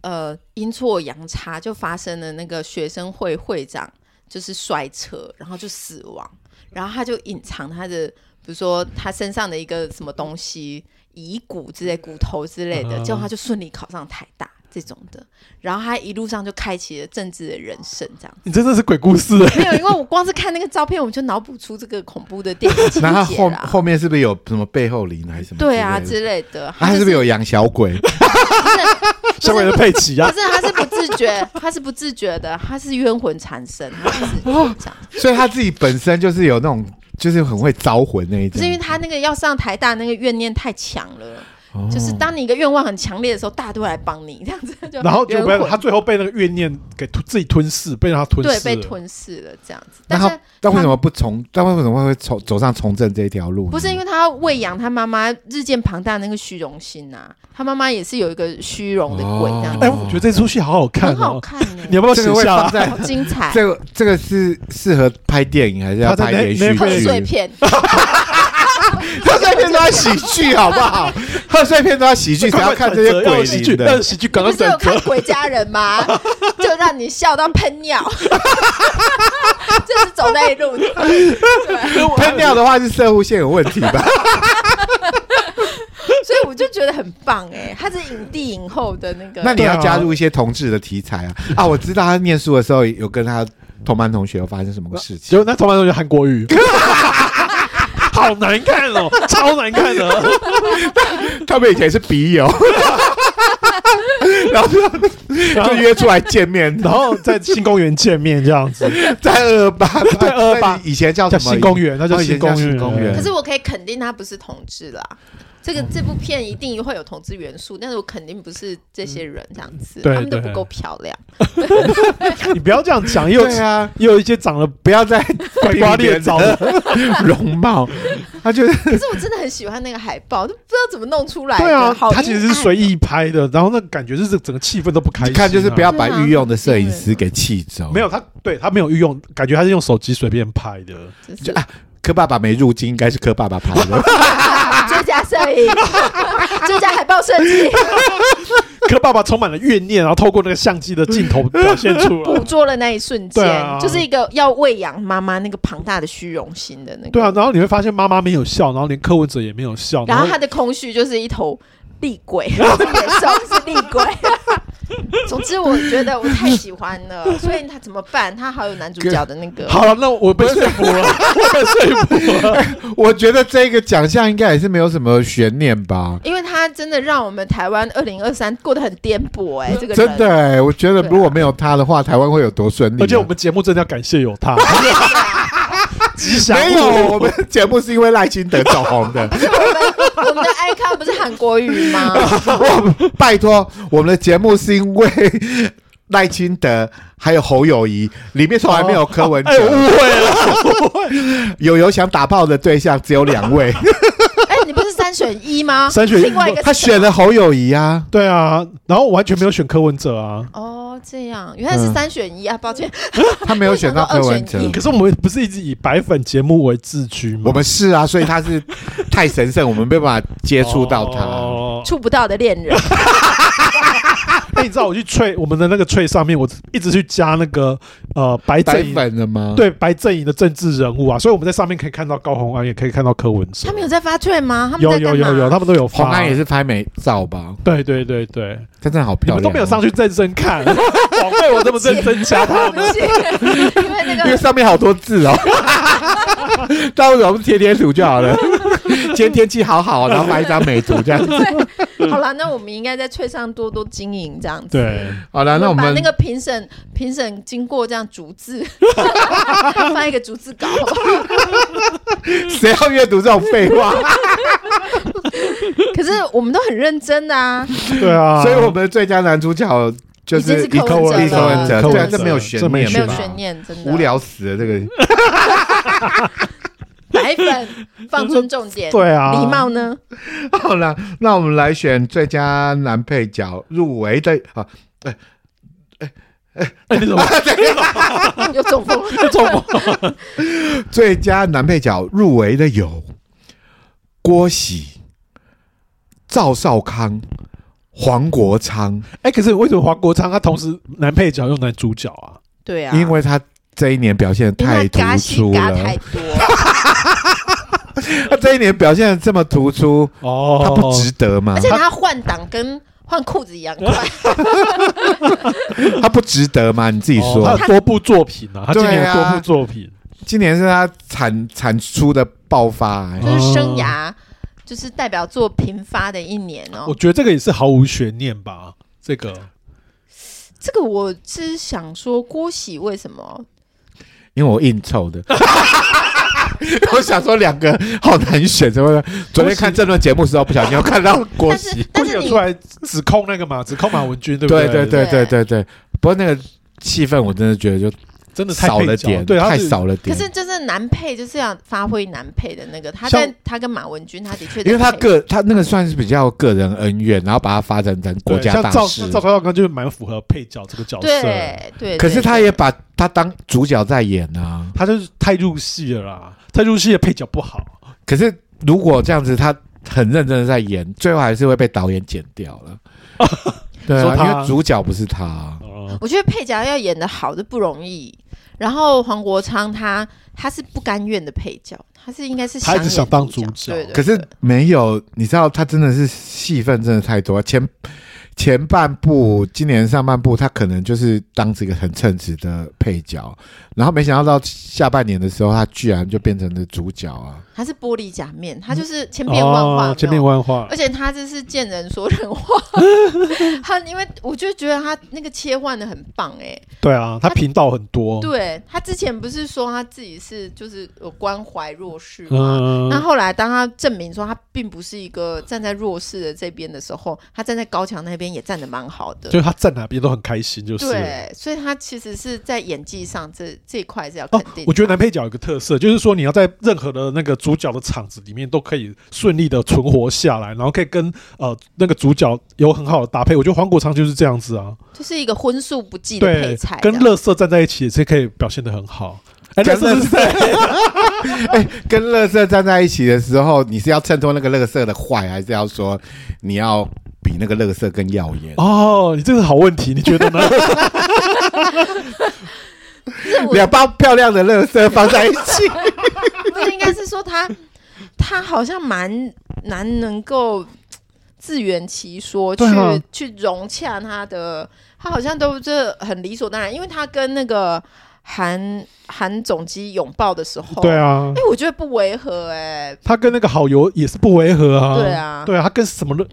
S1: 呃阴错阳差就发生了那个学生会会长就是摔车，然后就死亡，然后他就隐藏他的，比如说他身上的一个什么东西。遗骨之类、骨头之类的，结果他就顺利考上台大这种的，然后他一路上就开启了政治的人生，这样。
S2: 你真的是鬼故事？
S1: 没有，因为我光是看那个照片，我就脑补出这个恐怖的电影情节。那
S3: 后后面是不是有什么背后灵还是什么？
S1: 对啊，之类的。
S3: 他是不是有养小鬼？
S2: 小鬼的佩奇啊？
S1: 不是，他是不自觉，他是不自觉的，他是冤魂缠身，他是这样。
S3: 所以他自己本身就是有那种。就是很会招魂那一种，
S1: 是因为他那个要上台大那个怨念太强了，哦、就是当你一个愿望很强烈的时候，大家都会来帮你这样子就。
S2: 然后就被他最后被那个怨念给吞自己吞噬，被他吞噬，
S1: 对，被吞噬了这样子。
S3: 但是，但为什么不从？但为什么会从走上从政这一条路？
S1: 不是因为他要喂养他妈妈日渐庞大的那个虚荣心呐、啊，他妈妈也是有一个虚荣的鬼这样子。
S2: 哎、哦，我觉得这出戏好好看、哦，
S1: 很好看、欸。
S2: 你要不要写下来？
S1: 好精彩。
S3: 这个这个是适合拍电影还是要拍连续剧？贺
S1: 岁片。
S3: 贺岁片都要喜剧，好不好？贺岁片都要喜剧，才要看这些鬼喜剧
S2: 的喜剧。
S1: 不是有看《鬼家人》吗？就让你笑到喷尿，这是走那一路的。
S3: 喷尿的话是摄护线有问题吧？
S1: 所以我就觉得很棒哎、欸，他是影帝影后的那个。
S3: 那你要加入一些同志的题材啊啊！我知道他念书的时候有跟他同班同学有发生什么个事情，
S2: 就那同班同学韩国瑜。好难看哦，超难看的。
S3: 他们以前是笔友，然后就约出来见面，
S2: 然后在新公园见面这样子，
S3: 在二二八，在二二八以前叫什么
S2: 新公园？那叫新公园。
S1: 可是我可以肯定他不是同志啦。这个这部片一定会有同志元素，但是我肯定不是这些人这样子，他们都不够漂亮。
S2: 你不要这样讲，又啊，又有一些长得不要再拐瓜裂枣的 容貌，他就是。可
S1: 是我真的很喜欢那个海报，都不知道怎么弄出来。
S2: 对啊，他其实是随意拍的，然后那感觉就是整个气氛都不开心。
S3: 看就是不要把御用的摄影师给气走。
S2: 没有他，对他没有御用，感觉他是用手机随便拍的。
S3: 就啊，柯爸爸没入镜，应该是柯爸爸拍的。
S1: 最佳摄影，最佳海报设计。
S2: 可爸爸充满了怨念，然后透过那个相机的镜头表现出来，
S1: 捕捉了那一瞬间，啊、就是一个要喂养妈妈那个庞大的虚荣心的那个。
S2: 对啊，然后你会发现妈妈没有笑，然后连柯文哲也没有笑，
S1: 然后他的空虚就是一头厉鬼，然后是野兽是厉鬼。总之，我觉得我太喜欢了，所以他怎么办？他好有男主角的那个。
S2: 好了，那我被说服了，我被说服了。
S3: 我觉得这个奖项应该也是没有什么悬念吧，
S1: 因为他真的让我们台湾二零二三过得很颠簸哎，这个
S3: 真的哎，我觉得如果没有他的话，台湾会有多顺利？
S2: 而且我们节目真的要感谢有他。
S3: 吉祥没有，我们节目是因为赖清德走红的。
S1: 我们的 icon 不是韩国语吗？
S3: 拜托，我们的节目是因为赖清德还有侯友谊，里面从来没有柯文哲。误会了，有有想打炮的对象只有两位。
S1: 哎，你不是三选一吗？
S2: 三选一，
S1: 另外一个
S3: 他选了侯友谊啊，
S2: 对啊，然后完全没有选柯文哲啊。
S1: 哦，这样原来是三选一啊，抱歉，
S3: 他没有选到 柯文哲。
S2: 可是我们不是一直以白粉节目为自居吗？
S3: 我们是啊，所以他是太神圣，我们没办法接触到他，
S1: 触不到的恋人。
S2: 那，你知道我去翠我们的那个翠上面，我一直去加那个呃白阵营
S3: 的吗？
S2: 对，白阵营的政治人物啊，所以我们在上面可以看到高虹安，也可以看到柯文哲。
S1: 他们有在发翠吗？他们
S2: 有有有有，他们都有
S3: 发。也是拍美照吧？
S2: 对对对对，
S3: 真的好漂亮。
S2: 你们都没有上去认真看，枉费我这么认真加他们。
S1: 因为那个，
S3: 因为上面好多字哦。到时候我们贴贴图就好了。今天天气好好，然后拍一张美图这样子。
S1: 好了，那我们应该在翠上多多经营这样子。
S2: 对，
S3: 好了，那我们把
S1: 那个评审评审经过这样逐字，发一个逐字稿。
S3: 谁要阅读这种废话？
S1: 可是我们都很认真的啊。
S2: 对啊，
S3: 所以我们的最佳男主角就是
S1: 柯文哲，
S3: 柯文哲，对，这没有悬念，
S1: 没有悬念，真的
S3: 无聊死了这个。
S1: 白粉放尊重点，
S2: 对啊，
S1: 礼貌呢？
S3: 好了，那我们来选最佳男配角入围的啊，哎哎哎哎，你怎么
S1: 又中风？
S2: 又中风？
S3: 最佳男配角入围的有郭喜、赵少康、黄国昌。
S2: 哎，可是为什么黄国昌他同时男配角又男主角啊？
S1: 对啊，
S3: 因为他。这一年表现太突出了，
S1: 太多。
S3: 他这一年表现的这么突出，哦，他不值得吗？
S1: 而且他换挡跟换裤子一样快，
S3: 他不值得吗？你自己说。
S2: 他多部作品啊，他今年多部作品，
S3: 今年是他产产出的爆发，
S1: 就是生涯就是代表作频发的一年哦。
S2: 我觉得这个也是毫无悬念吧。这个，
S1: 这个我是想说郭喜为什么？
S3: 因为我硬凑的，我想说两个好难选，怎么？昨天看这段节目的时候，不小心又看到郭喜，
S2: 郭喜有出来指控那个嘛，指控马文君，对不对？
S3: 对对对对对对。不过那个气氛，我真的觉得就。真的少了点，对，太少了点。
S1: 可是就是男配就是要发挥男配的那个，他在他跟马文君，他的确，
S3: 因为他个他那个算是比较个人恩怨，然后把他发展成国家大事。
S2: 赵赵少康就是蛮符合配角这个角色，
S1: 对对。
S3: 可是他也把他当主角在演啊，
S2: 他就是太入戏了啦，太入戏的配角不好。
S3: 可是如果这样子，他很认真的在演，最后还是会被导演剪掉了。对啊，因为主角不是他。
S1: 我觉得配角要演的好的不容易。然后黄国昌他他是不甘愿的配角，他是应该是想他一直想当主角，对对对，
S3: 可是没有，你知道他真的是戏份真的太多，前前半部今年上半部他可能就是当这个很称职的配角，然后没想到到下半年的时候，他居然就变成了主角啊。
S1: 他是玻璃假面，他就是千变万化，
S2: 千变万化。
S1: 而且他这是见人说人话，他因为我就觉得他那个切换的很棒哎。
S2: 对啊，他频道很多。
S1: 对，他之前不是说他自己是就是有关怀弱势吗？那后来当他证明说他并不是一个站在弱势的这边的时候，他站在高墙那边也站得蛮好的。
S2: 就是他站哪边都很开心，就是。
S1: 对，所以他其实是在演技上这这一块是要肯定。
S2: 我觉得男配角有个特色，就是说你要在任何的那个。主角的场子里面都可以顺利的存活下来，然后可以跟呃那个主角有很好的搭配。我觉得黄国昌就是这样子啊，
S1: 就是一个荤素不忌的配菜，
S2: 跟乐色站在一起也是可以表现的很好。哎，跟乐色，
S3: 哎，跟乐色站在一起的时候，你是要衬托那个乐色的坏，还是要说你要比那个垃圾更耀眼？
S2: 哦，你这个好问题，你觉得呢？
S3: 两包漂亮的垃圾放在一起。
S1: 这应该是说他，他好像蛮难能够自圆其说，去去融洽他的，他好像都是很理所当然，因为他跟那个韩韩总机拥抱的时候，
S2: 对啊，
S1: 哎，我觉得不违和，哎，
S2: 他跟那个好友也是不违和啊，
S1: 对啊，
S2: 对啊，他跟什么人，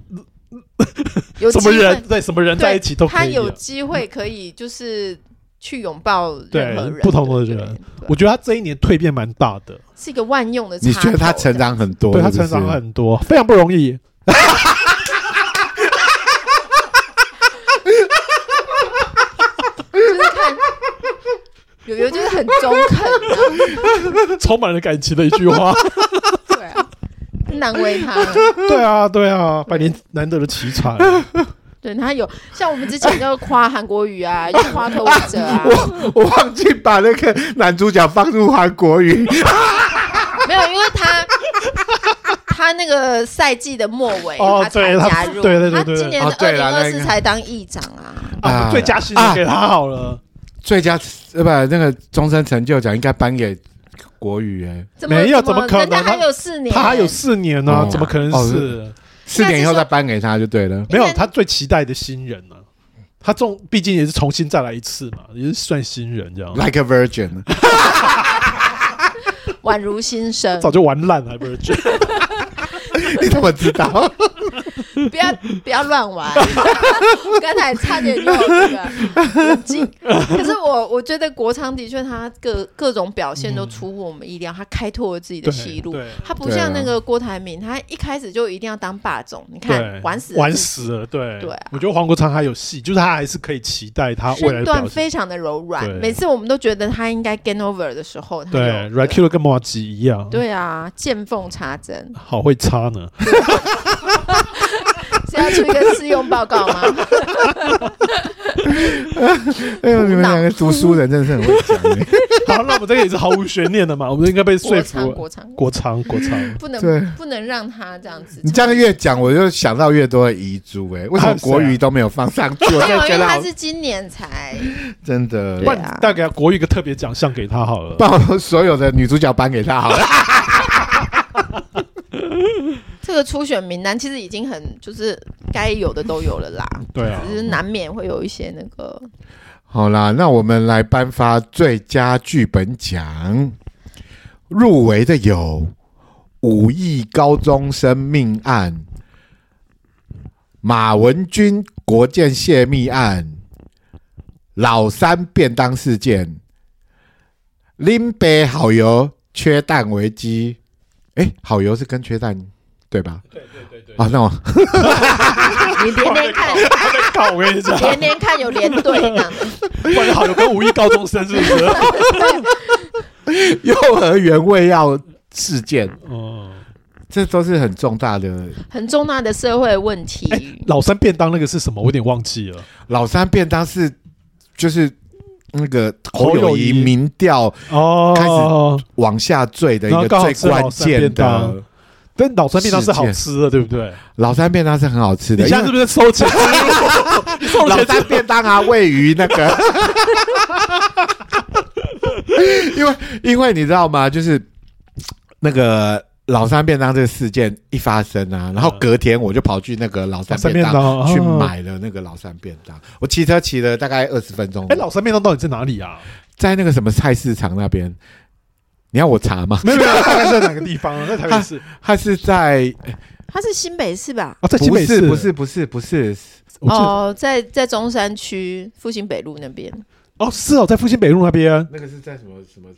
S2: 有什么人对什么人在一起都可以，
S1: 他有机会可以就是。去拥抱任何人，
S2: 不同的人，我觉得他这一年蜕变蛮大的，
S1: 是一个万用的。
S3: 你觉得他成长很多？
S2: 对，他成长很多，非常不容易。
S1: 就是看有有就是很中肯，
S2: 充满了感情的一句话。
S1: 对啊，难为他。
S2: 对啊，对啊，百年难得的奇才。
S1: 对，他有像我们之前就夸韩国语啊，又夸柯文哲啊。
S3: 我我忘记把那个男主角放入韩国语，
S1: 没有，因为他他那个赛季的末尾，他才加入。
S2: 对对对，
S1: 他今年的二零二四才当议长啊。
S2: 啊，最佳新人给他好了，
S3: 最佳呃不那个终身成就奖应该颁给国语哎，
S2: 没有怎么可能？
S1: 他还有四年，
S2: 他还有四年呢，怎么可能是
S3: 四年以后再颁给他就对了？
S2: 没有，他最期待的新人呢，他重毕竟也是重新再来一次嘛，也是算新人这样
S3: ，like a virgin，
S1: 宛如新生，
S2: 早就玩烂了，virgin。
S3: 你怎么知道？
S1: 不要不要乱玩！我 刚才差点用这个进，可是我我觉得国昌的确他各各种表现都出乎我们意料，他开拓了自己的戏路。他不像那个郭台铭，他一开始就一定要当霸总。你看玩死
S2: 玩死了，对对。我觉得黄国昌还有戏，就是他还是可以期待他未来的表现。
S1: 身段非常的柔软，每次我们都觉得他应该 gain over 的时候，
S2: 对 Raquel 跟麻吉一样。
S1: 对啊，见缝插针，
S2: 好会插呢。
S1: 是要出一个试用报告吗？
S3: 哎呦，你们两个读书人真的是很会讲。
S2: 好，那我们这个也是毫无悬念的嘛，我们应该被说服。
S1: 国昌，
S2: 国昌，国昌，
S1: 不能不能让他这样子。
S3: 你这样越讲，我就想到越多的遗珠。哎，为什么国语都没有放上去？我
S1: 因为他是今年才
S3: 真的。
S2: 对啊，大概国语一个特别奖项给他好了，
S3: 把所有的女主角颁给他好了。
S1: 这个初选名单其实已经很，就是该有的都有了啦。
S2: 对啊，
S1: 只是难免会有一些那个。
S3: 好啦，那我们来颁发最佳剧本奖，入围的有《五亿高中生命案》、马文君国建泄密案、老三便当事件、林北好油缺蛋危机。哎，好油是跟缺蛋。对吧？对对对对。啊，那我
S1: 你连连看，
S2: 我跟你讲，
S1: 连连看有连对呢。
S2: 关好有跟五一高中生是不是？
S3: 幼儿园喂药事件，哦，这都是很重大的、
S1: 很重大的社会问题。
S2: 老三便当那个是什么？我有点忘记了。
S3: 老三便当是就是那个侯友宜民调哦开始往下坠的一个最关键的。
S2: 但老三便当是好吃的，对不对？
S3: 老三便当是很好吃的。
S2: 你现在是不是收钱？
S3: 老三便当啊，位于那个，因为因为你知道吗？就是那个老三便当这个事件一发生啊，然后隔天我就跑去那个老三便当去买了那个老三便当。我骑车骑了大概二十分钟。
S2: 哎，老三便当到底在哪里啊？
S3: 在那个什么菜市场那边。你要我查吗？
S2: 没有没有，大概在哪个地方？在台北市，
S3: 他是在，
S1: 他是新北市吧？
S2: 哦，在新北市，
S3: 不是不是不是，
S1: 哦，在在中山区复兴北路那边。
S2: 哦，是哦，在复兴北路那边。
S3: 那个是在什么什么？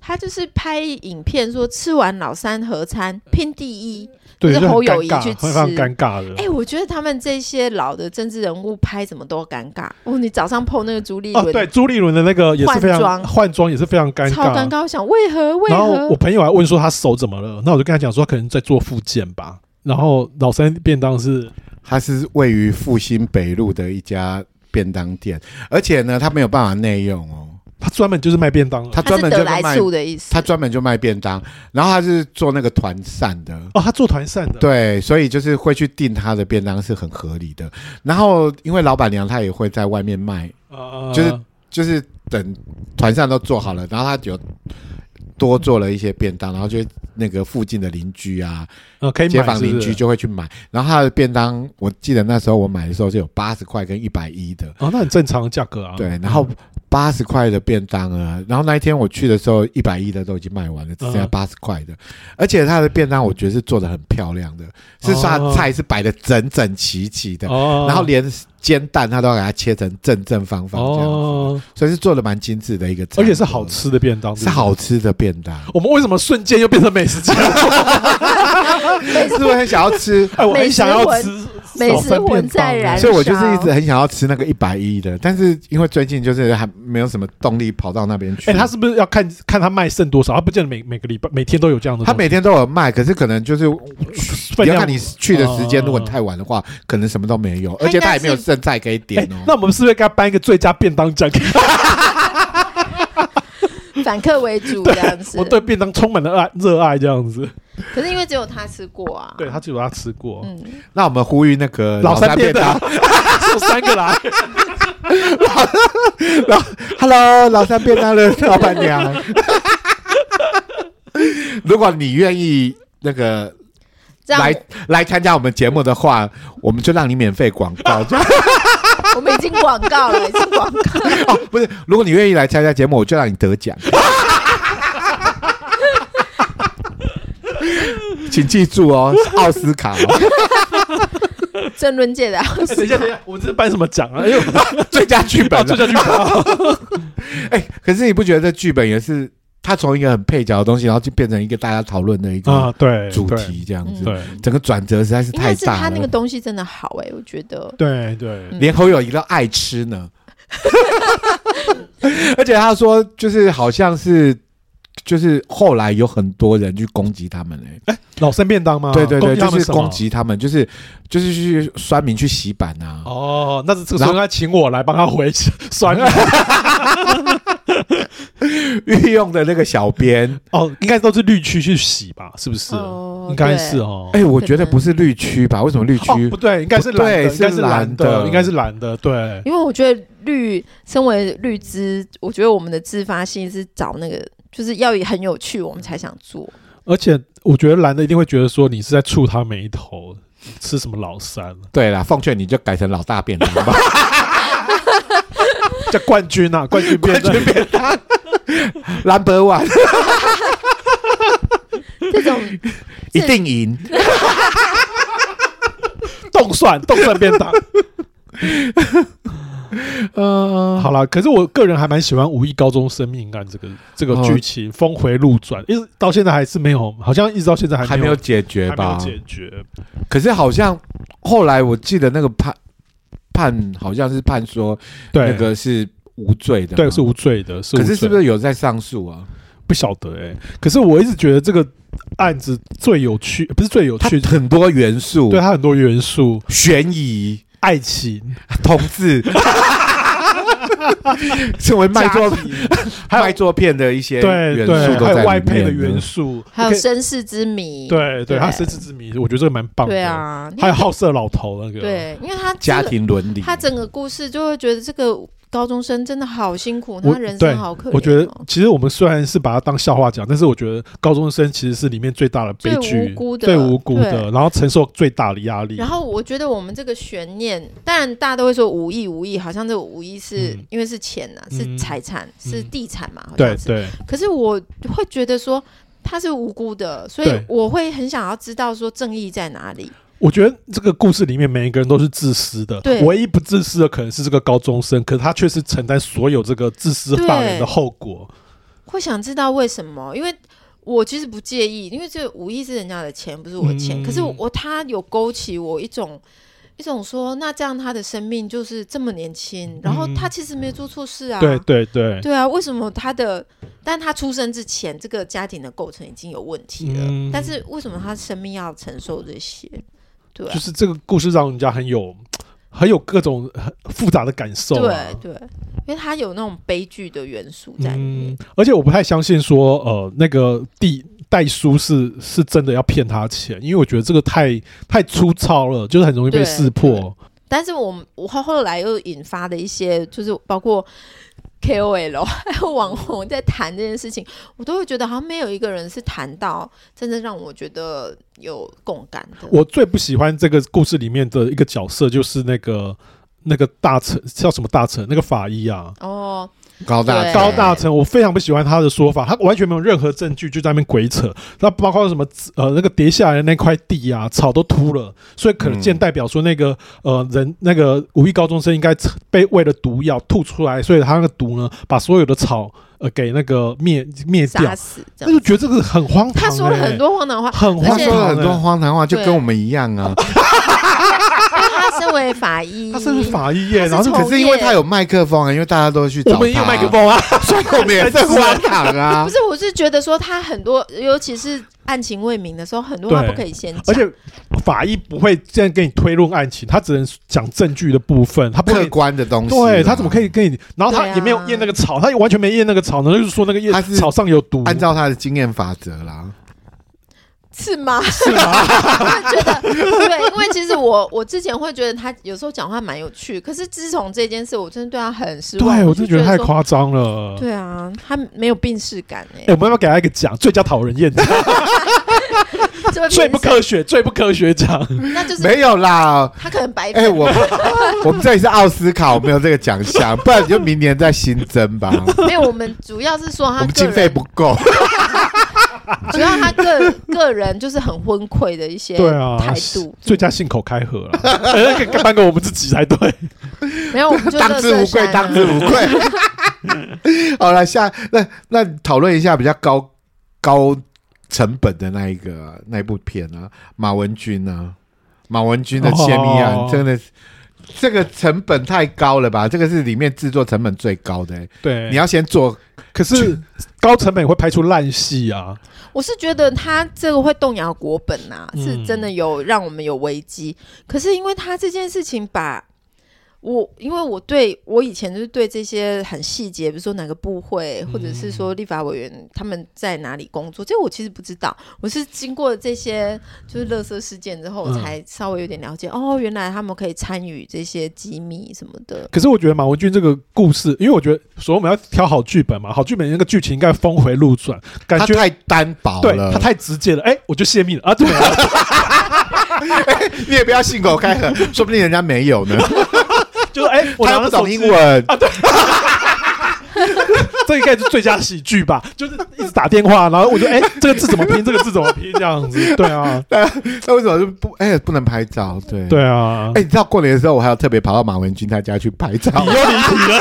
S1: 他就是拍影片说吃完老三合餐拼第一。对，是侯友宜去吃，
S2: 非常尴尬的。
S1: 哎，我觉得他们这些老的政治人物拍什么都尴尬。哦，你早上 po 那个朱立伦，
S2: 对，朱立伦的那个也是非常换装，也是非常尴尬，
S1: 超尴尬。我想为何？为何？
S2: 然后我朋友还问说他手怎么了，那我就跟他讲说他可能在做复健吧。然后老三便当是，
S3: 他是位于复兴北路的一家便当店，而且呢，他没有办法内用哦。
S2: 他专门就是卖便当，
S3: 他专门就
S1: 卖的意思。
S3: 他专门就卖便当，然后他是做那个团膳的
S2: 哦，他做团膳的，
S3: 对，所以就是会去订他的便当是很合理的。然后因为老板娘她也会在外面卖，呃、就是就是等团膳都做好了，然后他就多做了一些便当，然后就那个附近的邻居啊，
S2: 呃、可以
S3: 街坊邻居就会去买。然后他的便当，我记得那时候我买的时候就有八十块跟一百一的，
S2: 哦，那很正常的价格啊。
S3: 对，然后。嗯八十块的便当啊，然后那一天我去的时候，一百一的都已经卖完了，只剩下八十块的。而且他的便当，我觉得是做的很漂亮的，是说菜是摆的整整齐齐的，然后连煎蛋他都要给它切成正正方方这样子，所以是做的蛮精致的一个，
S2: 而且是好吃的便当，
S3: 是好吃的便当。
S2: 我们为什么瞬间又变成美食家？
S3: 是不是很想要吃？
S2: 哎，我很想要吃。
S1: 美食魂在燃烧，
S3: 所以我就是一直很想要吃那个一百一的，但是因为最近就是还没有什么动力跑到那边去。
S2: 哎，他是不是要看看他卖剩多少？他不见得每每个礼拜每天都有这样的。
S3: 他每天都有卖，可是可能就是要看你去的时间。如果太晚的话，可能什么都没有，而且他也没有剩菜可以点哦。
S2: 那我们是不是该颁一个最佳便当奖？
S1: 反客为主这样子，
S2: 我对便当充满了爱热爱这样子。
S1: 可是因为只有他吃过啊，
S2: 对他只有他吃过。
S3: 嗯，那我们呼吁那个
S2: 老三便当，送 三个来。
S3: 老，Hello，老三便当的老板娘。如果你愿意那个来来参加我们节目的话，我们就让你免费广告。
S1: 我们已经广告了，已经广告。
S3: 哦，不是，如果你愿意来参加节目，我就让你得奖。请记住哦，是奥斯卡哦，
S1: 政论界的奥斯卡。
S2: 等一下，等一下，我们这是颁什么奖啊？哎呦，
S3: 最佳剧本，
S2: 最佳剧本。
S3: 哎，可是你不觉得这剧本也是？他从一个很配角的东西，然后就变成一个大家讨论的一个对主题这样子，对整个转折实在是太大了。
S1: 他那个东西真的好哎，我觉得。
S2: 对对，
S3: 连侯友宜都爱吃呢。而且他说，就是好像是，就是后来有很多人去攻击他们哎，哎，
S2: 老生便当吗？
S3: 对对对，就是攻击他们，就是就是去酸民去洗版啊。
S2: 哦，那是这个时候他请我来帮他回 酸。
S3: 御用的那个小编
S2: 哦，应该都是绿区去洗吧？是不是？哦应该是哦。
S3: 哎，我觉得不是绿区吧？为什么绿区
S2: 不对？应该是蓝的，应该是蓝的，应该是蓝的。对，
S1: 因为我觉得绿，身为绿资，我觉得我们的自发性是找那个，就是要很有趣，我们才想做。
S2: 而且我觉得蓝的一定会觉得说你是在触他眉头，吃什么老三？
S3: 对啦，奉劝你就改成老大便当吧。
S2: 叫冠军啊！冠军便当，冠军便当
S3: Number One，
S1: 这种
S3: 一定赢。
S2: 冻蒜，冻蒜便当。呃，好了，可是我个人还蛮喜欢《五亿高中生命案》这个这个剧情峰回路转，一直到现在还是没有，好像一直到现在还
S3: 还没有解决吧？
S2: 解决。
S3: 可是好像后来我记得那个判。判好像是判说，那个是无罪的，
S2: 对，是无罪的。是，可
S3: 是是不是有在上诉啊？
S2: 不晓得哎、欸。可是我一直觉得这个案子最有趣，不是最有趣，
S3: 很多元素，
S2: 对，它很多元素，
S3: 悬疑、
S2: 爱情、
S3: 同志。成为卖作品，还有 卖作片的一些元素，
S2: 还有外配的元素，
S1: 还有身世之谜，
S2: 对对，还有身世之谜，我觉得这个蛮棒的。对啊，还有好色老头那个，
S1: 对，因为他
S3: 家庭伦理，
S1: 他整个故事就会觉得这个。高中生真的好辛苦，他人生好可怜。
S2: 我觉得，其实我们虽然是把它当笑话讲，但是我觉得高中生其实是里面最大的悲剧，最无辜的，最无辜的，然后承受最大的压力。
S1: 然后我觉得我们这个悬念，当然大家都会说无意无意，好像这个五亿是、嗯、因为是钱呐、啊，是财产，嗯、是地产嘛，好像是。对对。可是我会觉得说他是无辜的，所以我会很想要知道说正义在哪里。
S2: 我觉得这个故事里面每一个人都是自私的，对，唯一不自私的可能是这个高中生，可是他却是承担所有这个自私放人的后果。
S1: 会想知道为什么？因为我其实不介意，因为这五亿是人家的钱，不是我的钱。嗯、可是我，他有勾起我一种一种说，那这样他的生命就是这么年轻，然后他其实没做错事啊。
S2: 对对对，
S1: 对啊，为什么他的？但他出生之前，这个家庭的构成已经有问题了。嗯、但是为什么他生命要承受这些？
S2: 就是这个故事让人家很有 很有各种很复杂的感受、啊，
S1: 对对，因为它有那种悲剧的元素在里面、嗯。
S2: 而且我不太相信说，呃，那个地代书是是真的要骗他钱，因为我觉得这个太太粗糙了，就是很容易被识破。
S1: 但是我们我后来又引发的一些，就是包括。KOL 还有网红在谈这件事情，我都会觉得好像没有一个人是谈到真正让我觉得有共感的。
S2: 我最不喜欢这个故事里面的一个角色，就是那个那个大臣叫什么大臣？那个法医啊。
S1: 哦。
S3: 高大
S2: 高大成，我非常不喜欢他的说法，他完全没有任何证据，就在那边鬼扯。那包括什么呃，那个跌下来的那块地啊，草都秃了，所以可见代表说那个呃人那个五亿高中生应该被喂了毒药吐出来，所以他那个毒呢，把所有的草呃给那个灭灭掉，那就觉得这个很荒唐。
S1: 他说了很多荒唐话，
S2: 很荒唐，
S3: 说了很多荒唐话，就跟我们一样啊。
S1: 法医，
S2: 他是不是法医耶，然后
S3: 可是因为他有麦克风啊，因为大家都去找他，
S2: 我们也有麦克风啊，
S3: 所以我们也在荒唐啊。
S1: 不是，我是觉得说他很多，尤其是案情未明的时候，很多话不可以先讲。
S2: 而且法医不会这样跟你推论案情，他只能讲证据的部分，他不客
S3: 观的东西。
S2: 对，他怎么可以跟你？然后他也没有验那个草，他也完全没验那个草呢，就是说那个叶草上有毒。
S3: 按照他的经验法则啦。
S1: 是吗？
S2: 是吗？
S1: 我觉得对，因为其实我我之前会觉得他有时候讲话蛮有趣，可是自从这件事，我真的对他很失望。
S2: 对，我真的觉得太夸张了。
S1: 对啊，他没有病识感哎。
S2: 哎，我们要不要给他一个奖？最佳讨人厌奖，最不科学、最不科学奖。
S1: 那就是
S3: 没有啦。
S1: 他可能白
S3: 哎，我我们这里是奥斯卡，我没有这个奖项，不然就明年再新增吧。
S1: 没有，我们主要是说他
S3: 我们经费不够。
S1: 主要他个个人就是很昏聩的一些态度，
S2: 啊、最佳信口开河了，可以颁给我们自己才对。
S1: 没有，我们就
S3: 当之无愧，当之无愧。好了，下那那讨论一下比较高高成本的那一个、啊、那一部片啊，马文君啊，马文君的泄密案，哦、真的这个成本太高了吧？这个是里面制作成本最高的、欸。对，你要先做。
S2: 可是高成本也会拍出烂戏啊！
S1: 我是觉得他这个会动摇国本呐、啊，是真的有让我们有危机。嗯、可是因为他这件事情把。我因为我对我以前就是对这些很细节，比如说哪个部会，或者是说立法委员他们在哪里工作，这我其实不知道。我是经过这些就是垃圾事件之后，我才稍微有点了解。哦，原来他们可以参与这些机密什么的。
S2: 可是我觉得马文君这个故事，因为我觉得所以我们要挑好剧本嘛，好剧本那个剧情应该峰回路转，感觉
S3: 太单薄了，
S2: 他太直接了。哎，我就泄密了啊！对啊，
S3: 你也不要信口开河，说不定人家没有呢。
S2: 就是哎，我拿不懂英文啊，对，这应该是最佳喜剧吧？就是一直打电话，然后我就哎，这个字怎么拼？这个字怎么拼？这样子，对啊，那
S3: 为什么就不哎不能拍照？对
S2: 对啊，
S3: 哎，你知道过年的时候我还要特别跑到马文君他家去拍照，
S2: 你又离题了，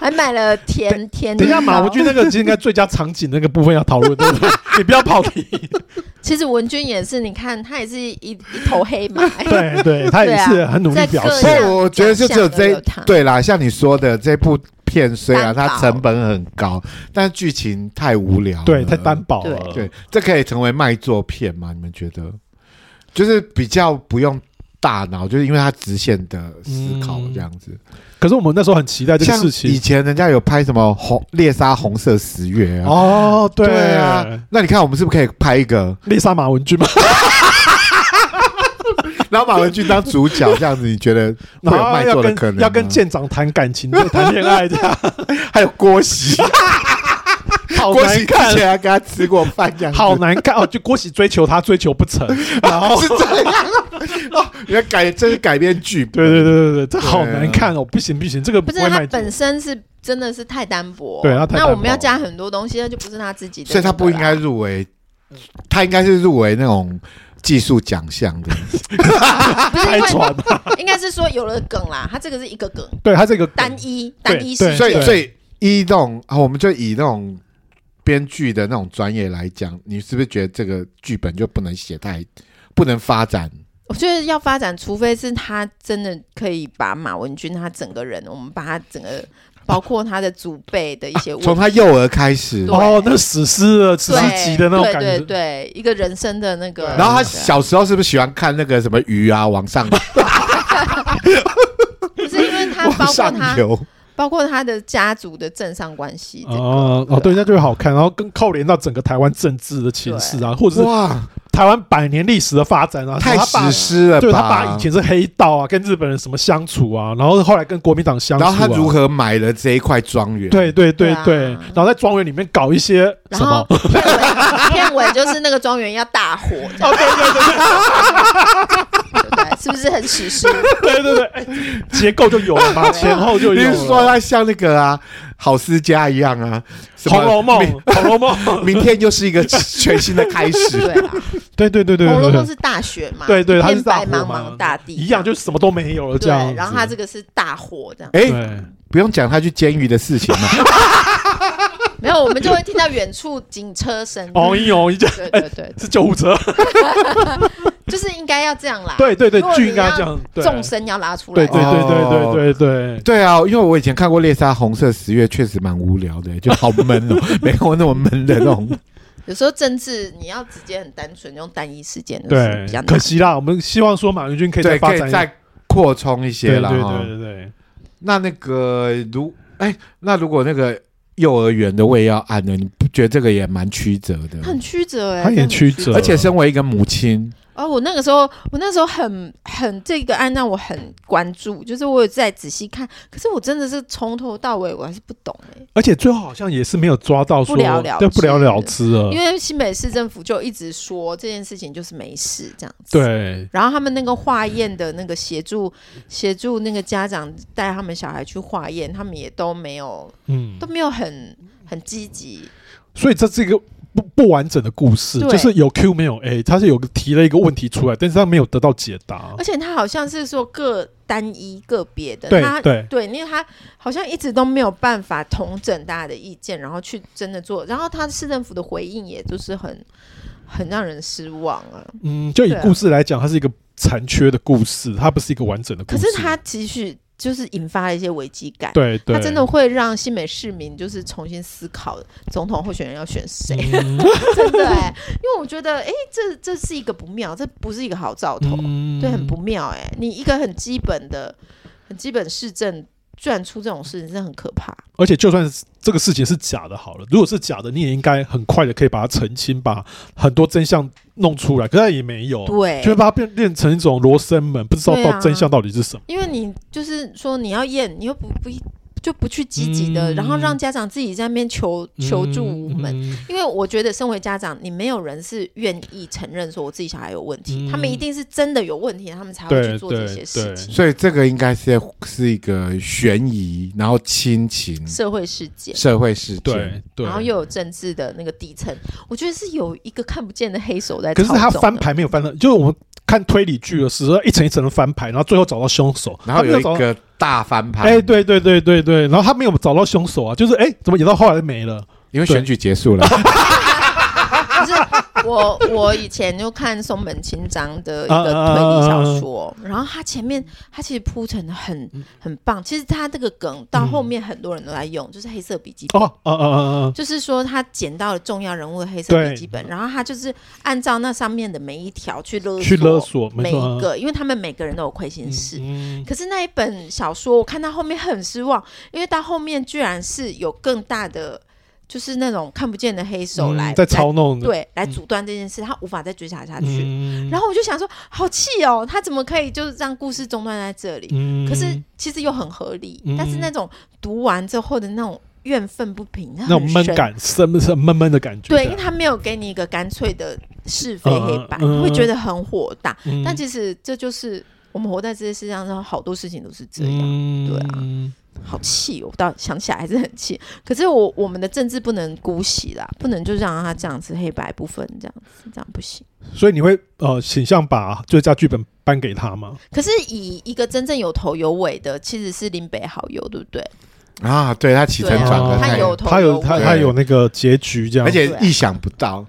S1: 还买了甜甜。
S2: 等一下，马文君那个其实应该最佳场景那个部分要讨论，对不对？你不要跑题。
S1: 其实文君也是，你看他也是一一头黑马，
S2: 对 对，他也是很努力表现。
S3: 我觉得就只有这对啦，像你说的这部片，虽然它成本很高，但剧情太无聊，
S2: 对，太单薄了。
S3: 对，这可以成为卖座片吗？你们觉得？就是比较不用大脑，就是因为它直线的思考这样子。
S2: 可是我们那时候很期待这个事情。
S3: 以前人家有拍什么红猎杀红色十月啊？
S2: 哦，对
S3: 啊。那你看我们是不是可以拍一个
S2: 猎杀马文君吗？
S3: 然后马文君当主角这样子，你觉得会有卖座的 可能？
S2: 要跟舰长谈感情，谈恋爱这样。
S3: 还有郭喜，好难看，还跟他吃过饭这样。
S2: 好难看哦！就郭喜追求他，追求不成，然后
S3: 是这样。哦，你要改，这是改编剧，
S2: 对对对对对，这好难看哦，不行不行，这个
S1: 不是他本身是真的是太单薄，
S2: 对，
S1: 那我们要加很多东西，那就不是他自己的，
S3: 所以他不应该入围，他应该是入围那种技术奖项的，
S2: 太喘了，
S1: 应该是说有了梗啦，他这个是一个梗，
S2: 对他这个
S1: 单一单一，所
S3: 以所以一这种，我们就以那种编剧的那种专业来讲，你是不是觉得这个剧本就不能写太，不能发展？
S1: 我觉得要发展，除非是他真的可以把马文君他整个人，我们把他整个包括他的祖辈的一些，
S3: 从他幼儿开始
S2: 哦，那史诗的史诗级的那种感觉，
S1: 对对，一个人生的那个。
S3: 然后他小时候是不是喜欢看那个什么鱼啊往上？不
S1: 是因为他 包括他，包括他的家族的政商关系
S2: 哦哦，对，那就会好看，然后更扣连到整个台湾政治的情势啊，或者是哇。台湾百年历史的发展啊，
S3: 太史诗了。
S2: 对，他爸以前是黑道啊，跟日本人什么相处啊，然后后来跟国民党相处，
S3: 然后他如何买了这一块庄园？
S2: 对对对对，然后在庄园里面搞一些什么？
S1: 片尾就是那个庄园要大火，对对对对，是不是很史诗？
S2: 对对对，哎，结构就有了嘛，前后就有。比
S3: 如说他像那个啊。好思家一样啊，《
S2: 红楼梦》《红楼梦》，
S3: 明天又是一个全新的开始。
S1: 对啊，
S2: 对对对对，《
S1: 红楼梦》是大雪嘛？
S2: 对对，它是
S1: 白茫茫大地
S2: 一样，就什么都没有了这样。
S1: 然后它这个是大火这样。
S3: 哎，不用讲他去监狱的事情了。
S1: 没有我们就会听到远处警车声。
S2: 哦一哦 一叫对对对是救护车。
S1: 就是应该要这样啦。
S2: 对对对就应该这样
S1: 纵身要拉出来
S2: 对对对对对对对。
S3: 对啊因为我以前看过猎杀红色十月确实蛮无聊的就好闷哦没有那么闷的那种。
S1: 有时候政治你要直接很单纯用单一事件
S2: 对时候可惜啦我们希望说马云军可以再发展
S3: 再扩充一些啦
S2: 对对对。
S3: 那那个如哎那如果那个幼儿园的胃要按的，你不觉得这个也蛮曲折的？
S1: 很曲折哎、欸，
S2: 他也曲，折，
S3: 而且身为一个母亲。
S1: 哦，我那个时候，我那时候很很这个案让我很关注，就是我有在仔细看，可是我真的是从头到尾我还是不懂哎、欸。
S2: 而且最后好像也是没有抓到说，
S1: 不了了之，
S2: 不了了之了。
S1: 因为新北市政府就一直说这件事情就是没事这样子。
S2: 对。
S1: 然后他们那个化验的那个协助协助那个家长带他们小孩去化验，他们也都没有，嗯，都没有很很积极。
S2: 所以这是一个。不不完整的故事，就是有 Q 没有 A，他是有个提了一个问题出来，但是他没有得到解答。
S1: 而且他好像是说各单一个别的，
S2: 对
S1: 他
S2: 对
S1: 对，因为他好像一直都没有办法统整大家的意见，然后去真的做。然后他市政府的回应也都是很很让人失望啊。
S2: 嗯，就以故事来讲，它是一个残缺的故事，它不是一个完整的故事。
S1: 可是他继续。就是引发了一些危机感，
S2: 对，对，
S1: 他真的会让新美市民就是重新思考总统候选人要选谁，嗯、真的哎、欸，因为我觉得哎、欸，这这是一个不妙，这不是一个好兆头，嗯、对，很不妙哎、欸，你一个很基本的、很基本市政。居然出这种事情，真的很可怕。而且，就算是这个事情是假的，好了，如果是假的，你也应该很快的可以把它澄清，把很多真相弄出来。可是他也没有，对，就会把它变变成一种罗生门，不知道到真相到底是什么。因为你就是说你要验，你又不不。就不去积极的、嗯，然后让家长自己在那边求求助无门、嗯嗯。因为我觉得，身为家长，你没有人是愿意承认说我自己小孩有问题，嗯、他们一定是真的有问题，他们才会去做这些事情。
S3: 所以这个应该是是一个悬疑，然后亲情、
S1: 社会事件、
S3: 社会事件，
S2: 对，对，
S1: 然后又有政治的那个底层。我觉得是有一个看不见的黑手在。
S2: 可是他翻牌没有翻到，就是我们。看推理剧的时候，一层一层的翻牌，然后最后找到凶手，
S3: 然后有一个大翻牌。
S2: 哎、欸，对对对对对，然后他没有找到凶手啊，就是哎、欸，怎么演到后来没了？
S3: 因为选举结束了。
S1: 我我以前就看松本清张的一个推理小说，然后他前面他其实铺陈的很很棒，其实他这个梗到后面很多人都在用，嗯、就是黑色笔记本。哦哦哦哦，就是说他捡到了重要人物的黑色笔记本，然后他就是按照那上面的每一条去勒索，去勒索每一个，因为他们每个人都有亏心事。可是那一本小说我看到后面很失望，因为到后面居然是有更大的。就是那种看不见的黑手来、嗯、在操弄，对，来阻断这件事、嗯，他无法再追查下去、嗯。然后我就想说，好气哦，他怎么可以就是让故事中断在这里、嗯？可是其实又很合理。嗯、但是那种读完之后的那种怨愤不平，那种闷感，是不是闷闷的感觉。对，因为他没有给你一个干脆的是非黑白，会觉得很火大、嗯。但其实这就是我们活在这些世界上，好多事情都是这样。嗯、对啊。好气，我到想起来还是很气。可是我我们的政治不能姑息啦，不能就让他这样子黑白不分这样子，这样不行。所以你会呃倾向把最佳剧本颁给他吗？可是以一个真正有头有尾的，其实是林北好友，对不对？啊，对他起承转合，他有头有他有他他有那个结局这样，而且意想不到。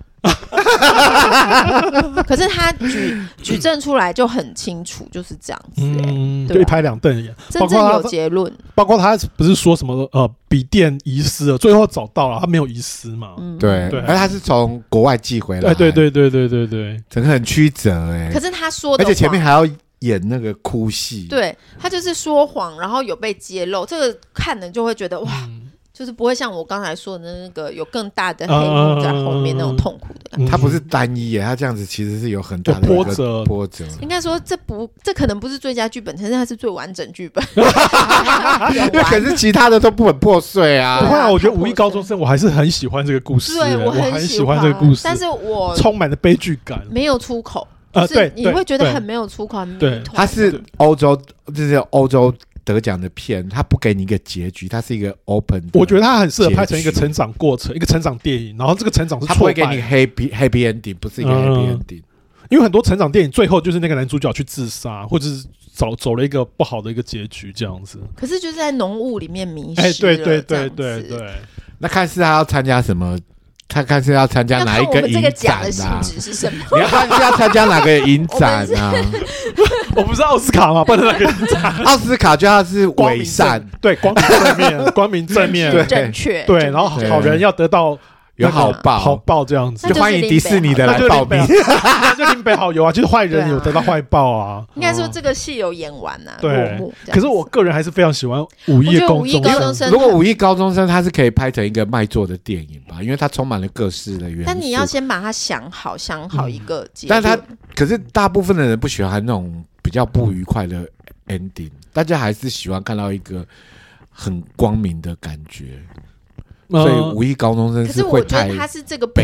S1: 可是他举举证出来就很清楚，就是这样子、欸，嗯，就一拍两瞪眼，真正有结论。包括他不是说什么呃笔电遗失了，最后找到了，他没有遗失嘛？嗯、对，对，而他是从国外寄回来，对对对对对对对，整个很曲折哎、欸。可是他说的，而且前面还要演那个哭戏，对他就是说谎，然后有被揭露，这个看人就会觉得哇。嗯就是不会像我刚才说的那个有更大的黑幕在后面那种痛苦的感觉。它不是单一耶，它这样子其实是有很大的波折。波折。应该说这不，这可能不是最佳剧本，但是它是最完整剧本。因为可是其他的都不很破碎啊。不会啊，我觉得《五一高中生》我还是很喜欢这个故事。对，我很喜欢这个故事，但是我充满了悲剧感，没有出口。呃，对，你会觉得很没有出口。对，它是欧洲，就是欧洲。得奖的片，他不给你一个结局，它是一个 open。我觉得他很适合拍成一个成长过程，一个成长电影。然后这个成长是他不会给你 happy happy ending，不是一个 happy ending。嗯。因为很多成长电影最后就是那个男主角去自杀，或者是走走了一个不好的一个结局这样子。可是就是在浓雾里面迷失。哎，对对对对对。那看是他要参加什么？他看是要参加哪一个影展啊？你要看是要参加哪个影展啊？我不是奥斯卡吗？不是那个展奥斯卡就要是伪善，对，光明正面，光明正面，正确，对，然后好人要得到
S3: 有好报，
S2: 好报这样子，
S3: 就欢迎迪士尼的来报名，
S2: 就林北好有啊，就是坏人有得到坏报啊。
S1: 应该说这个戏有演完啊，
S2: 对。可是我个人还是非常喜欢五亿高中生。
S3: 如果五亿高中生，他是可以拍成一个卖座的电影吧，因为它充满了各式的元素。
S1: 但你要先把它想好，想好一个结。
S3: 但他可是大部分的人不喜欢那种比较不愉快的 ending，大家还是喜欢看到一个很光明的感觉。所以五亿高中生是会太悲，可是我觉得
S1: 他是这个破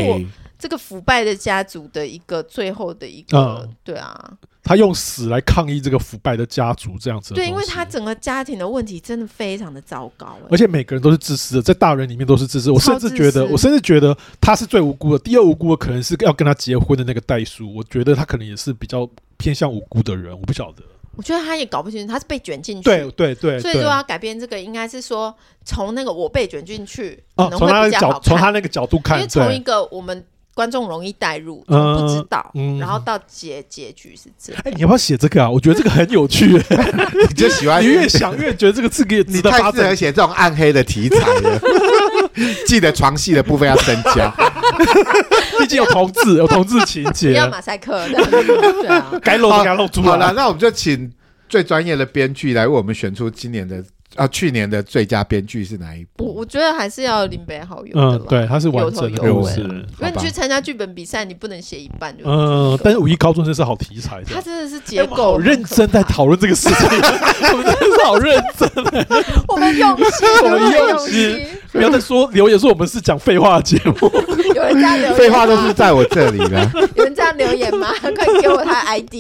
S1: 这个腐败的家族的一个最后的一个，嗯、对啊，
S2: 他用死来抗议这个腐败的家族这样子。
S1: 对，因为他整个家庭的问题真的非常的糟糕，
S2: 而且每个人都是自私的，在大人里面都是自私。我甚至觉得，我甚至觉得他是最无辜的。第二无辜的可能是要跟他结婚的那个代叔，我觉得他可能也是比较偏向无辜的人，我不晓得。
S1: 我觉得他也搞不清楚，他是被卷进去，
S2: 对对对，
S1: 所以就要改编这个，应该是说从那个我被卷进去，
S2: 可能会比较好看，从他那个角度看，
S1: 因为从一个我们观众容易带入，不知道，然后到结结局是这样。
S2: 哎，你要不要写这个啊？我觉得这个很有趣，
S3: 你就喜欢，
S2: 你越想越觉得这个字给
S3: 你太适合写这种暗黑的题材了。记得床戏的部分要增加，
S2: 毕竟有同志，有同志情节，
S1: 要马赛克的，对啊，
S2: 该露的该露出来。
S3: 好了，那我们就请最专业的编剧来为我们选出今年的。啊，去年的最佳编剧是哪一部？
S1: 我我觉得还是要林北好友。
S2: 嗯，对，他是完整的故事。
S1: 因为你去参加剧本比赛，你不能写一半就。
S2: 嗯，但是五一高中生是好题材的。
S1: 他真的是结构
S2: 好认真在讨论这个事情，我们真的是好认真。
S1: 我们用心，
S2: 我们用心。不要再说留言说我们是讲废话的节目。
S1: 有人这样留言，
S3: 废话都是在我这里的。
S1: 有人这样留言吗？快给我他 ID。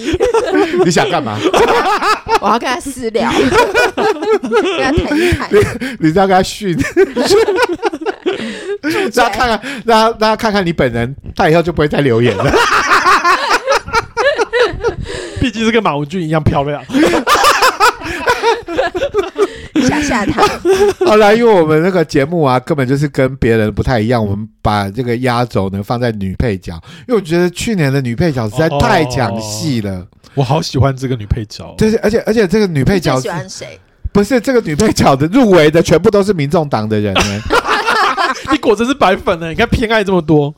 S3: 你想干嘛？
S1: 我要跟他私聊。你
S3: 你这样跟他训，让他看看，让他让他看看你本人，他以后就不会再留言了。
S2: 毕竟是跟马文俊一样漂亮。
S1: 吓吓他。
S3: 好了，因为我们那个节目啊，根本就是跟别人不太一样。我们把这个压轴呢放在女配角，因为我觉得去年的女配角实在太抢戏了。
S2: 我好喜欢这个女配角，
S3: 就是而且而且这个女配角
S1: 喜欢谁？
S3: 不是这个女配角的入围的全部都是民众党的人呢？
S2: 你果真是白粉呢？你看偏爱这么多，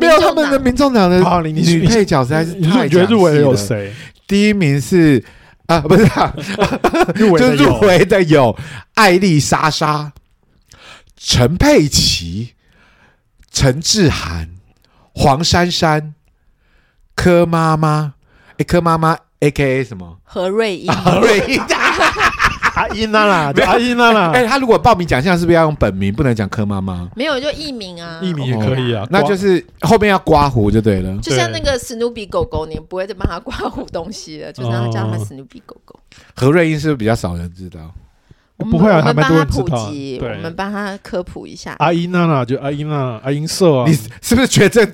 S3: 没有他们的民众党的女配角实在是太。
S2: 你觉得入围的有谁？
S3: 第一名是啊，不是 入围的入围的有艾丽莎莎、陈佩琪、陈志涵、黄珊珊、柯妈妈。哎，柯妈妈 A K A 什么？
S1: 何瑞英。
S3: 何瑞英。
S2: 阿英娜啦，对阿英娜啦。
S3: 哎，他如果报名奖项，是不是要用本名，不能讲柯妈妈？
S1: 没有，就艺名啊。
S2: 艺名也可以啊，
S3: 那就是后面要刮胡就对了。
S1: 就像那个史努比狗狗，你不会再帮他刮胡东西了，就让他叫他史努比狗狗。
S3: 何瑞英是不是比较少人知道？
S2: 不会啊，他们帮他
S1: 普及，我们帮他科普一下。
S2: 阿英娜啦，就阿英娜，阿英社啊。
S3: 你是不是觉得这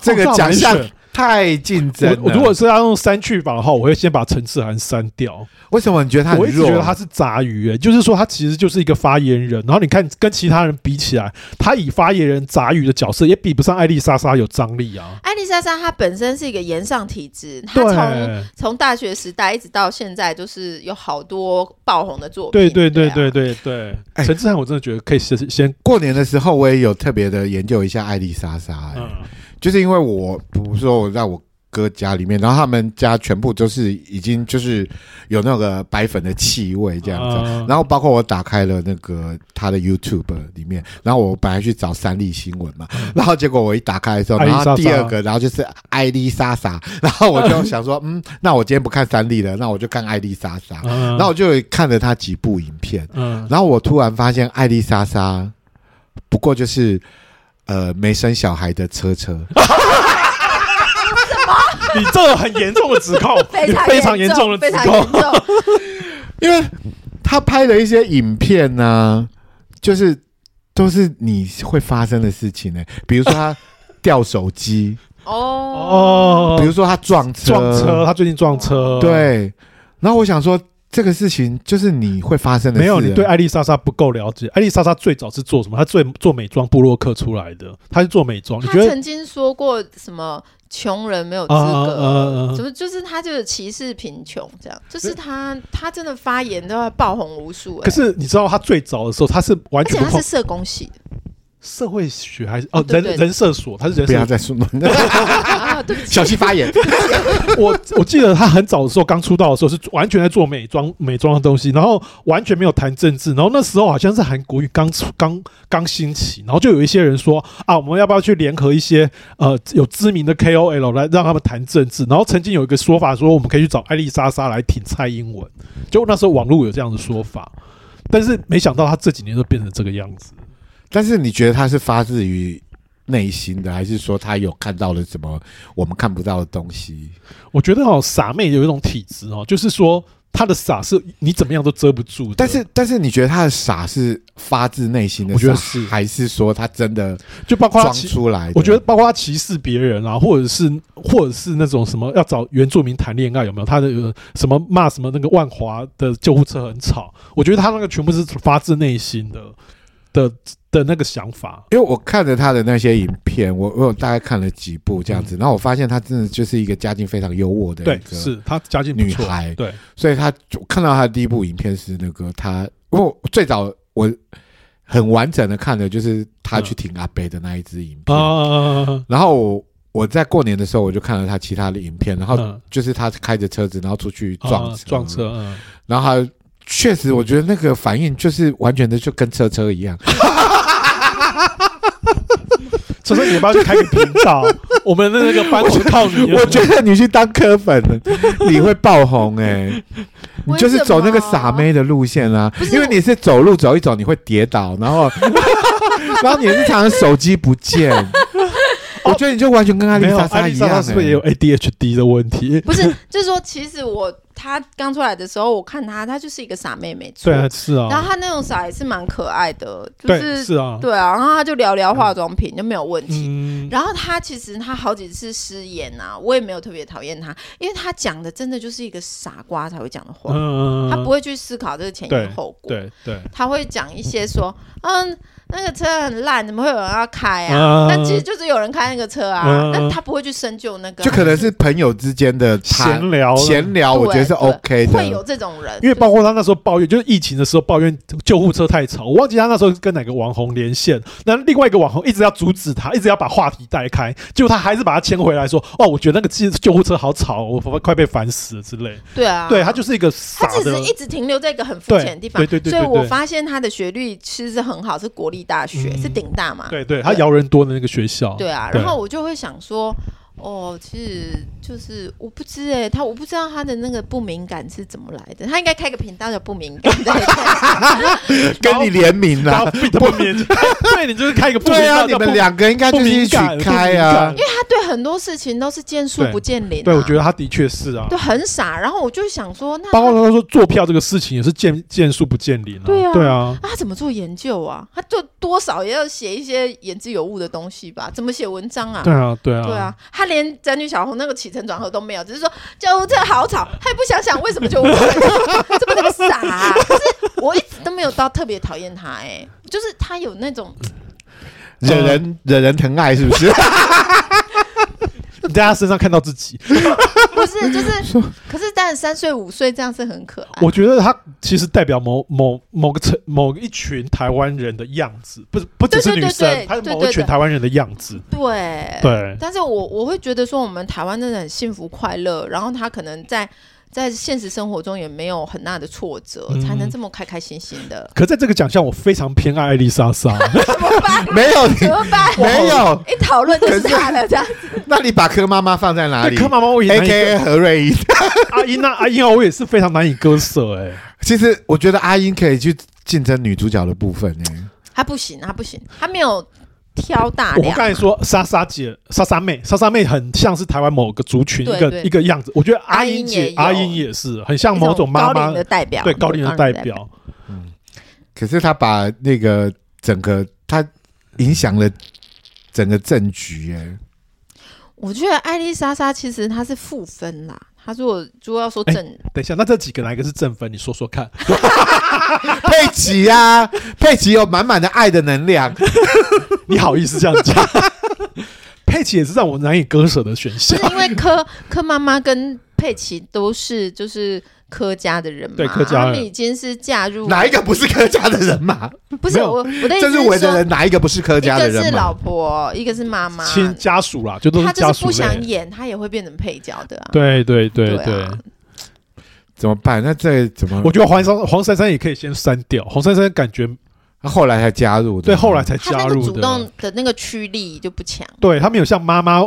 S3: 这个奖项？太竞争了。
S2: 我如果是要用删去法的话，我会先把陈志涵删掉。
S3: 为什么你觉得他很弱？
S2: 我一直觉得他是杂鱼，哎，就是说他其实就是一个发言人。然后你看跟其他人比起来，他以发言人杂鱼的角色也比不上艾丽莎莎有张力啊。
S1: 艾丽莎莎她本身是一个言上体质，她从从大学时代一直到现在，就是有好多爆红的作品。
S2: 对对对对对对。陈志涵我真的觉得可以先先
S3: 过年的时候，我也有特别的研究一下艾丽莎莎。嗯。就是因为我，比如说我在我哥家里面，然后他们家全部都是已经就是有那个白粉的气味这样子，然后包括我打开了那个他的 YouTube 里面，然后我本来去找三立新闻嘛，然后结果我一打开的时候，然后第二个，然后就是艾丽莎莎，然后我就想说，嗯，那我今天不看三立了，那我就看艾丽莎莎，然后我就看了他几部影片，然后我突然发现艾丽莎莎不过就是。呃，没生小孩的车车，什
S2: 么？你这个很 严重的指控，非常严重的指控。
S3: 因为他拍的一些影片呢、啊，就是都是你会发生的事情呢、欸。比如说他掉手机，哦，比如说他撞车，
S2: 撞车，他最近撞车，
S3: 对。然后我想说。这个事情就是你会发生的。
S2: 没有，你对艾丽莎莎不够了解。艾丽莎莎最早是做什么？她最做美妆部落客出来的。她是做美妆。
S1: 她曾经说过什么？穷人没有资格？怎么、啊啊啊、就是她就是歧视贫穷？这样就是她她真的发言都要爆红无数、欸。
S2: 可是你知道她最早的时候，她是完全
S1: 而且她是社工系的。
S2: 社会学还是哦人人社所，他是人
S3: 不要再说了，小心发言。
S2: 我我记得他很早的时候刚出道的时候是完全在做美妆美妆的东西，然后完全没有谈政治。然后那时候好像是韩国语刚出刚刚兴起，然后就有一些人说啊，我们要不要去联合一些呃有知名的 KOL 来让他们谈政治？然后曾经有一个说法说我们可以去找艾丽莎莎来挺蔡英文，就那时候网络有这样的说法，但是没想到他这几年都变成这个样子。
S3: 但是你觉得他是发自于内心的，还是说他有看到了什么我们看不到的东西？
S2: 我觉得哦，傻妹有一种体质哦，就是说他的傻是你怎么样都遮不住。
S3: 但是，但是你觉得他的傻是发自内心的？
S2: 我觉得是，
S3: 还是说他真的
S2: 就包括装
S3: 出来？
S2: 我觉得包括他歧视别人啊，或者是或者是那种什么要找原住民谈恋爱有没有？他的什么骂什么那个万华的救护车很吵？我觉得他那个全部是发自内心的。的的那个想法，
S3: 因为我看着他的那些影片，我我有大概看了几部这样子，嗯、然后我发现他真的就是一个家境非常优渥的一个，
S2: 对，是他家境
S3: 女孩，
S2: 对，
S3: 所以他看到他的第一部影片是那个他，因为我最早我很完整的看的就是他去听阿北的那一支影片，嗯、然后我我在过年的时候我就看了他其他的影片，然后就是他开着车子然后出去撞车，
S2: 撞车，嗯、
S3: 然后他。确实，我觉得那个反应就是完全的，就跟车车一样。
S2: 车车，你要不要去开个频道？我们的那个班是靠你。
S3: 我觉得你去当科粉，你会爆红哎、欸！你就是走那个傻妹的路线啊，因为你是走路走一走你会跌倒，然后 然后你是常常手机不见。我觉得你就完全跟艾丽莎莎一样、欸，
S2: 是不是也有 ADHD 的问题？
S1: 不是，就是说，其实我他刚出来的时候，我看她，她就是一个傻妹妹，
S2: 对啊，是啊。
S1: 然后她那种傻也是蛮可爱的，就是
S2: 是啊，
S1: 对啊。然后她就聊聊化妆品、嗯、就没有问题。
S2: 嗯、
S1: 然后她其实她好几次失言啊，我也没有特别讨厌她，因为她讲的真的就是一个傻瓜才会讲的话，
S2: 嗯、
S1: 他不会去思考这个前因后果，
S2: 对对，对
S1: 他会讲一些说，嗯。那个车很烂，怎么会有人要开啊？那、嗯、其实就是有人开那个车啊，那、嗯、他不会去深究那个，
S3: 就可能是朋友之间的
S2: 闲聊，
S3: 闲聊，我觉得是 OK 的。
S1: 会有这种人，
S2: 因为包括他那时候抱怨，就是疫情的时候抱怨救护车太吵。我忘记他那时候跟哪个网红连线，那另外一个网红一直要阻止他，一直要把话题带开，结果他还是把他牵回来说：“哦，我觉得那个救护车好吵，我快被烦死了之类。”对啊，对他就是一个傻的，
S1: 他只是一直停留在一个很肤浅的地方。对对对，所以我发现他的学历其实是很好，是国立大学，嗯、是顶。大嘛？
S2: 对对，他摇人多的那个学校。
S1: 对啊，然后我就会想说，哦，其实就是我不知哎，他我不知道他的那个不敏感是怎么来的。他应该开个频道叫不敏感，
S3: 跟你联名啊，
S2: 不敏感。对，你就是开一个不敏感。对啊，
S3: 你们两个应该就是一起开啊，
S1: 因为他对很多事情都是见树不见林。
S2: 对，我觉得他的确是啊，
S1: 对，很傻。然后我就想说，那
S2: 包括他说做票这个事情也是见见树不见林啊。
S1: 对啊，
S2: 对啊，
S1: 他怎么做研究啊？他就多少也要写一些言之有物的东西吧？怎么写文章啊？
S2: 对啊，对啊，
S1: 对啊，他连宅女小红那个起承转合都没有，只是说救护车好吵，他也不想想为什么救护车这么那么傻啊。可是我一直都没有到特别讨厌他，哎，就是他有那种
S3: 惹人惹人疼爱，是不是？
S2: 你 在他身上看到自己，
S1: 不是就是，可是但三岁五岁这样是很可爱。
S2: 我觉得他其实代表某某某个层某一群台湾人的样子，不是不只是女生，他是某一群台湾人的样子。
S1: 对
S2: 对，
S1: 但是我我会觉得说，我们台湾真的很幸福快乐，然后他可能在。在现实生活中也没有很大的挫折，嗯、才能这么开开心心的。
S2: 可在这个奖项，我非常偏爱艾丽莎莎。
S1: 怎么办？
S3: 没有
S1: 怎么办？
S3: 没有
S1: 一讨论就是他的这样子。
S3: 那你把柯妈妈放在哪里？
S2: 柯妈妈我也
S3: A.K.A. 何瑞英。
S2: 阿英那阿英啊，我也是非常难以割舍哎。
S3: 其实我觉得阿英可以去竞争女主角的部分哎。
S1: 她不行，她不行，她没有。挑大梁。
S2: 我刚才说莎莎姐、莎莎妹、莎莎妹很像是台湾某个族群一个一个样子。我觉得阿英姐、阿英也是很像某种妈妈
S1: 的代表，
S2: 对高龄的代表。
S3: 嗯，可是他把那个整个他影响了整个政局哎。
S1: 我觉得艾丽莎莎其实她是负分啦。她如果如果要说正，
S2: 等一下，那这几个哪一个是正分？你说说看。
S3: 佩奇啊，佩奇有满满的爱的能量，
S2: 你好意思这样讲？佩奇也是让我难以割舍的选项。
S1: 是因为柯柯妈妈跟。”佩奇都是就是柯家的人嘛，
S2: 对，柯家
S1: 他们已经是嫁入
S3: 哪一个不是柯家的人嘛？
S1: 不是我，我的意思
S3: 是说，的人哪一个不是柯家的人？
S1: 一个是老婆，一个是妈妈，
S2: 亲家属啦，就都是
S1: 他就是不想演，他也会变成配角的啊。
S2: 对对对对，对。
S3: 怎么办？那这怎么？
S2: 我觉得黄珊黄珊珊也可以先删掉。黄珊珊感觉
S3: 她后来才加入，
S2: 对，后来才加入的。
S1: 主动的那个驱力就不强。
S2: 对，他没有像妈妈、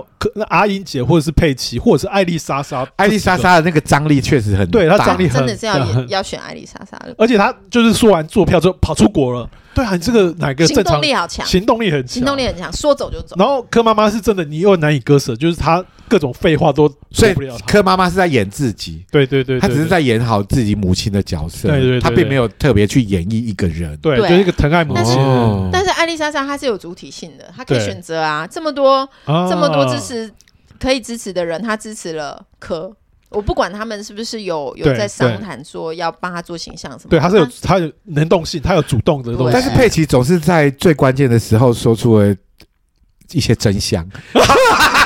S2: 阿英姐或者是佩奇或者是艾丽莎莎，
S3: 艾丽莎莎的那个张力确实很大，
S2: 对，她张力很
S1: 真的是要要选艾丽莎莎的。
S2: 而且她就是说完坐票之后跑出国了。对啊，你这个哪个正常？
S1: 行动力好强，
S2: 行动力很强，
S1: 行动力很强，说走就走。
S2: 然后柯妈妈是真的，你又难以割舍，就是她各种废话都说不了。
S3: 柯妈妈是在演自己，
S2: 对对对，
S3: 她只是在演好自己母亲的角色，对对，她并没有特别去演绎一个人，
S2: 对，就是一个疼爱母亲。
S1: 但是艾丽莎莎她是有主体性的，她可以选择啊，这么多这么多支持可以支持的人，她支持了柯。我不管他们是不是有有在商谈说要帮他做形象什么，
S2: 对，他是有他有能动性，他有主动的东西。
S3: 但是佩奇总是在最关键的时候说出了一些真相。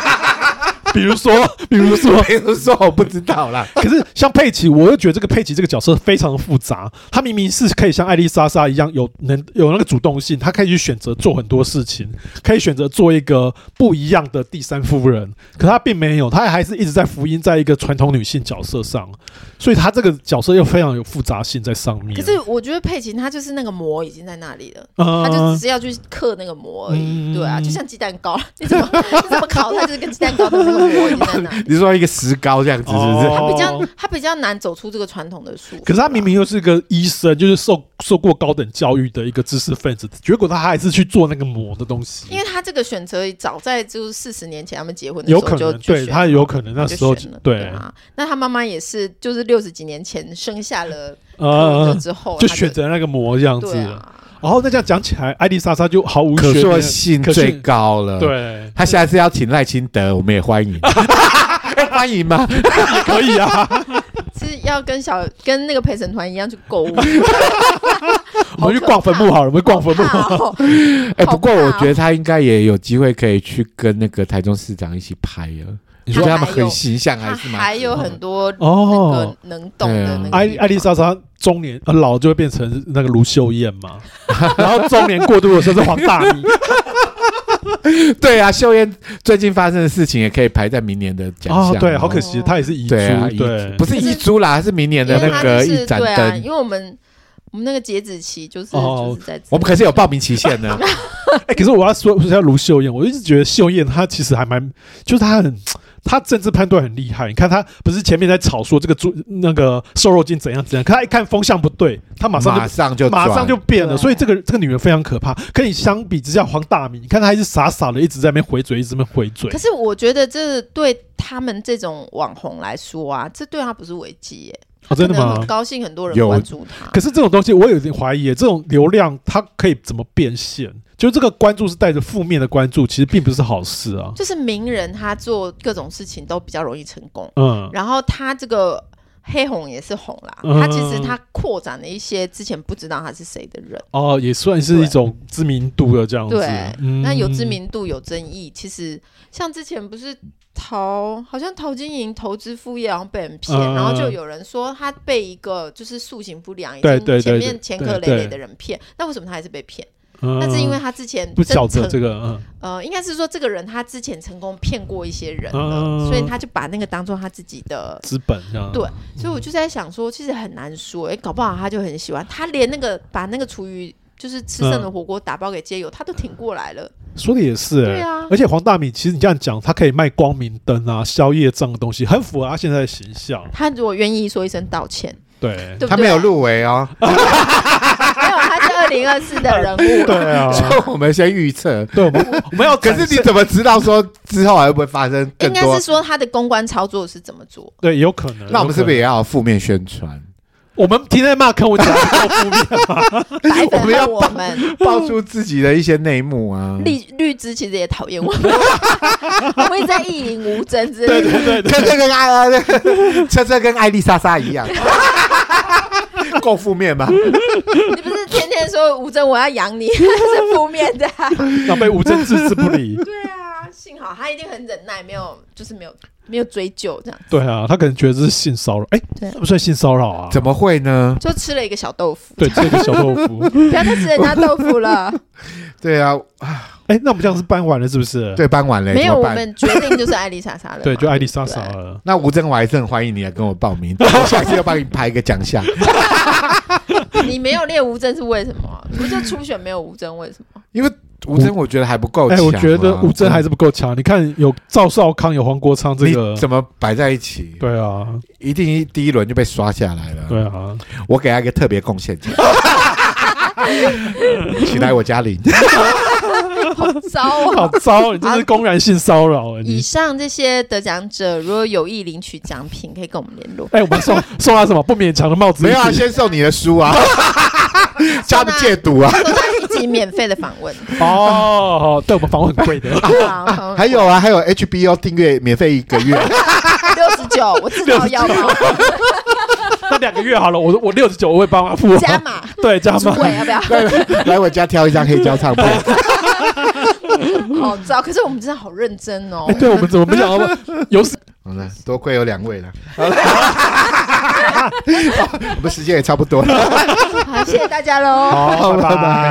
S2: 比如说，比如说，
S3: 比如说，我不知道啦。
S2: 可是像佩奇，我又觉得这个佩奇这个角色非常的复杂。他明明是可以像艾丽莎莎一样有能有那个主动性，他可以去选择做很多事情，可以选择做一个不一样的第三夫人。可他并没有，他还是一直在福音在一个传统女性角色上。所以他这个角色又非常有复杂性在上面。
S1: 可是我觉得佩奇他就是那个膜已经在那里了，他就只是要去刻那个膜而已。对啊，就像鸡蛋糕，你怎么 你怎么烤，它就是跟鸡蛋糕的那个。
S3: 你说一个石膏这样子是不是？
S1: 他比较他比较难走出这个传统的术。
S2: 可是他明明又是个医生，就是受受过高等教育的一个知识分子，结果他还是去做那个膜的东西。
S1: 因为他这个选择早在就是四十年前他们结婚的时候就
S2: 对他有可能那时候对
S1: 啊。那他妈妈也是就是六十几年前生下了呃之后
S2: 就选择那个膜这样子。然后那这样讲起来，艾丽莎莎就毫无
S3: 可塑性最高了。对，他下次要请赖清德，我们也欢迎。欢迎吗？
S2: 可以啊，
S1: 是要跟小跟那个陪审团一样去购物。
S2: 我们去逛坟墓好了，我们逛坟墓。
S3: 哎，不过我觉得他应该也有机会可以去跟那个台中市长一起拍了。你说他们很形象还是吗？
S1: 还有很多哦，能懂的那个。
S2: 艾艾丽莎莎中年呃老就会变成那个卢秀燕嘛，然后中年过渡的时候是黄大米。
S3: 对啊，秀燕最近发生的事情也可以排在明年的奖项。
S2: 对，好可惜，她也是遗珠，对，
S3: 不是遗珠啦，是明年的那个一盏灯。
S1: 因为我们我们那个截止期就是就是在，
S3: 我们可是有报名期限的。
S2: 哎，可是我要说，不是要卢秀燕，我一直觉得秀燕她其实还蛮，就是她很。他政治判断很厉害，你看他不是前面在炒说这个猪那个瘦肉精怎样怎样，可他一看风向不对，他马上就马上就马上就变了。所以这个这个女人非常可怕。可以相比之下，黄大明，你看他还是傻傻的一直在那边回嘴，一直在那边回嘴。
S1: 可是我觉得这对他们这种网红来说啊，这对他不是危机耶。
S2: 哦，真的吗？
S1: 很高兴很多人关注他。
S2: 可是这种东西我有点怀疑，这种流量它可以怎么变现？就这个关注是带着负面的关注，其实并不是好事啊。
S1: 就是名人他做各种事情都比较容易成功，嗯，然后他这个黑红也是红啦，嗯、他其实他扩展了一些之前不知道他是谁的人，
S2: 哦，也算是一种知名度的这样子。
S1: 对，嗯、那有知名度有争议，其实像之前不是陶，好像陶晶莹投资副业然后被人骗，嗯、然后就有人说他被一个就是塑形不良，已经前面前科累累的人骗，那为什么他还是被骗？那是因为他之前
S2: 不晓得这个，
S1: 呃，应该是说这个人他之前成功骗过一些人了，所以他就把那个当做他自己的
S2: 资本，
S1: 对，所以我就在想说，其实很难说，哎，搞不好他就很喜欢，他连那个把那个厨余就是吃剩的火锅打包给街友，他都挺过来了。
S2: 说的也是，对啊，而且黄大米其实你这样讲，他可以卖光明灯啊、宵夜这样的东西，很符合他现在的形象。
S1: 他如果愿意说一声道歉，
S2: 对，
S3: 他没有入围哦。
S1: 零二四的人物，
S2: 对啊，
S3: 所以我们先预测，
S2: 对，我们我们要，
S3: 可是你怎么知道说之后还会不会发生？
S1: 应该是说他的公关操作是怎么做？
S2: 对，有可能。
S3: 那我们是不是也要负面宣传？
S2: 我们天天骂，看我讲负面吗？
S1: 我们要我们
S3: 爆出自己的一些内幕啊！
S1: 绿绿枝其实也讨厌我们，我们在意淫吴争之类的，
S2: 对对对，
S3: 车车跟艾，车车跟艾丽莎莎一样。够负面吧？
S1: 你不是天天说吴峥我要养你，是负面的，
S2: 要被吴峥置之不理。
S1: 对啊，幸好他一定很忍耐，没有就是没有没有追究这样。
S2: 对啊，他可能觉得这是性骚扰，哎，这不算性骚扰啊？
S3: 怎么会呢？
S1: 就吃了一个小豆腐，
S2: 对，吃了一个小豆腐，
S1: 不要再吃人家豆腐了。
S3: 对啊，
S2: 哎，那我们这样是搬完了是不是？
S3: 对，搬完了。
S1: 没有，我们决定就是艾丽莎莎了。
S2: 对，就艾丽莎莎了。
S3: 那吴峥，我还是很欢迎你来跟我报名，我下次要帮你排一个奖项。
S1: 你没有列吴峥是为什么？你不就初选没有吴峥为什么？
S3: 因为吴尊我觉得还不够强。哎，
S2: 我觉得吴尊还是不够强。你看有赵少康，有黄国昌，这个
S3: 怎么摆在一起？
S2: 对啊，
S3: 一定第一轮就被刷下来了。
S2: 对啊，
S3: 我给他一个特别贡献奖，请来我家里。
S1: 好糟啊！
S2: 好糟，你这是公然性骚扰。
S1: 以上这些得奖者，如果有意领取奖品，可以跟我们联络。
S2: 哎，我们送送他什么？不勉强的帽子？
S3: 没有啊，先送你的书啊，加的戒毒啊，
S1: 一集免费的访问。
S2: 哦，对我们访问很贵的。
S3: 还有啊，还有 HBO 订阅免费一个月，
S1: 六十九，我知道要吗？
S2: 那两个月好了，我我六十九，我会帮他付
S1: 加码，
S2: 对加码，
S1: 要不要？
S3: 来我家挑一张黑胶唱片。
S1: 好糟，可是我们真的好认真哦。
S2: 对，我们怎么不想到有死？
S3: 好了，多亏有两位了。好了，我们时间也差不多了。
S1: 好，谢谢大家喽。
S2: 好，拜拜。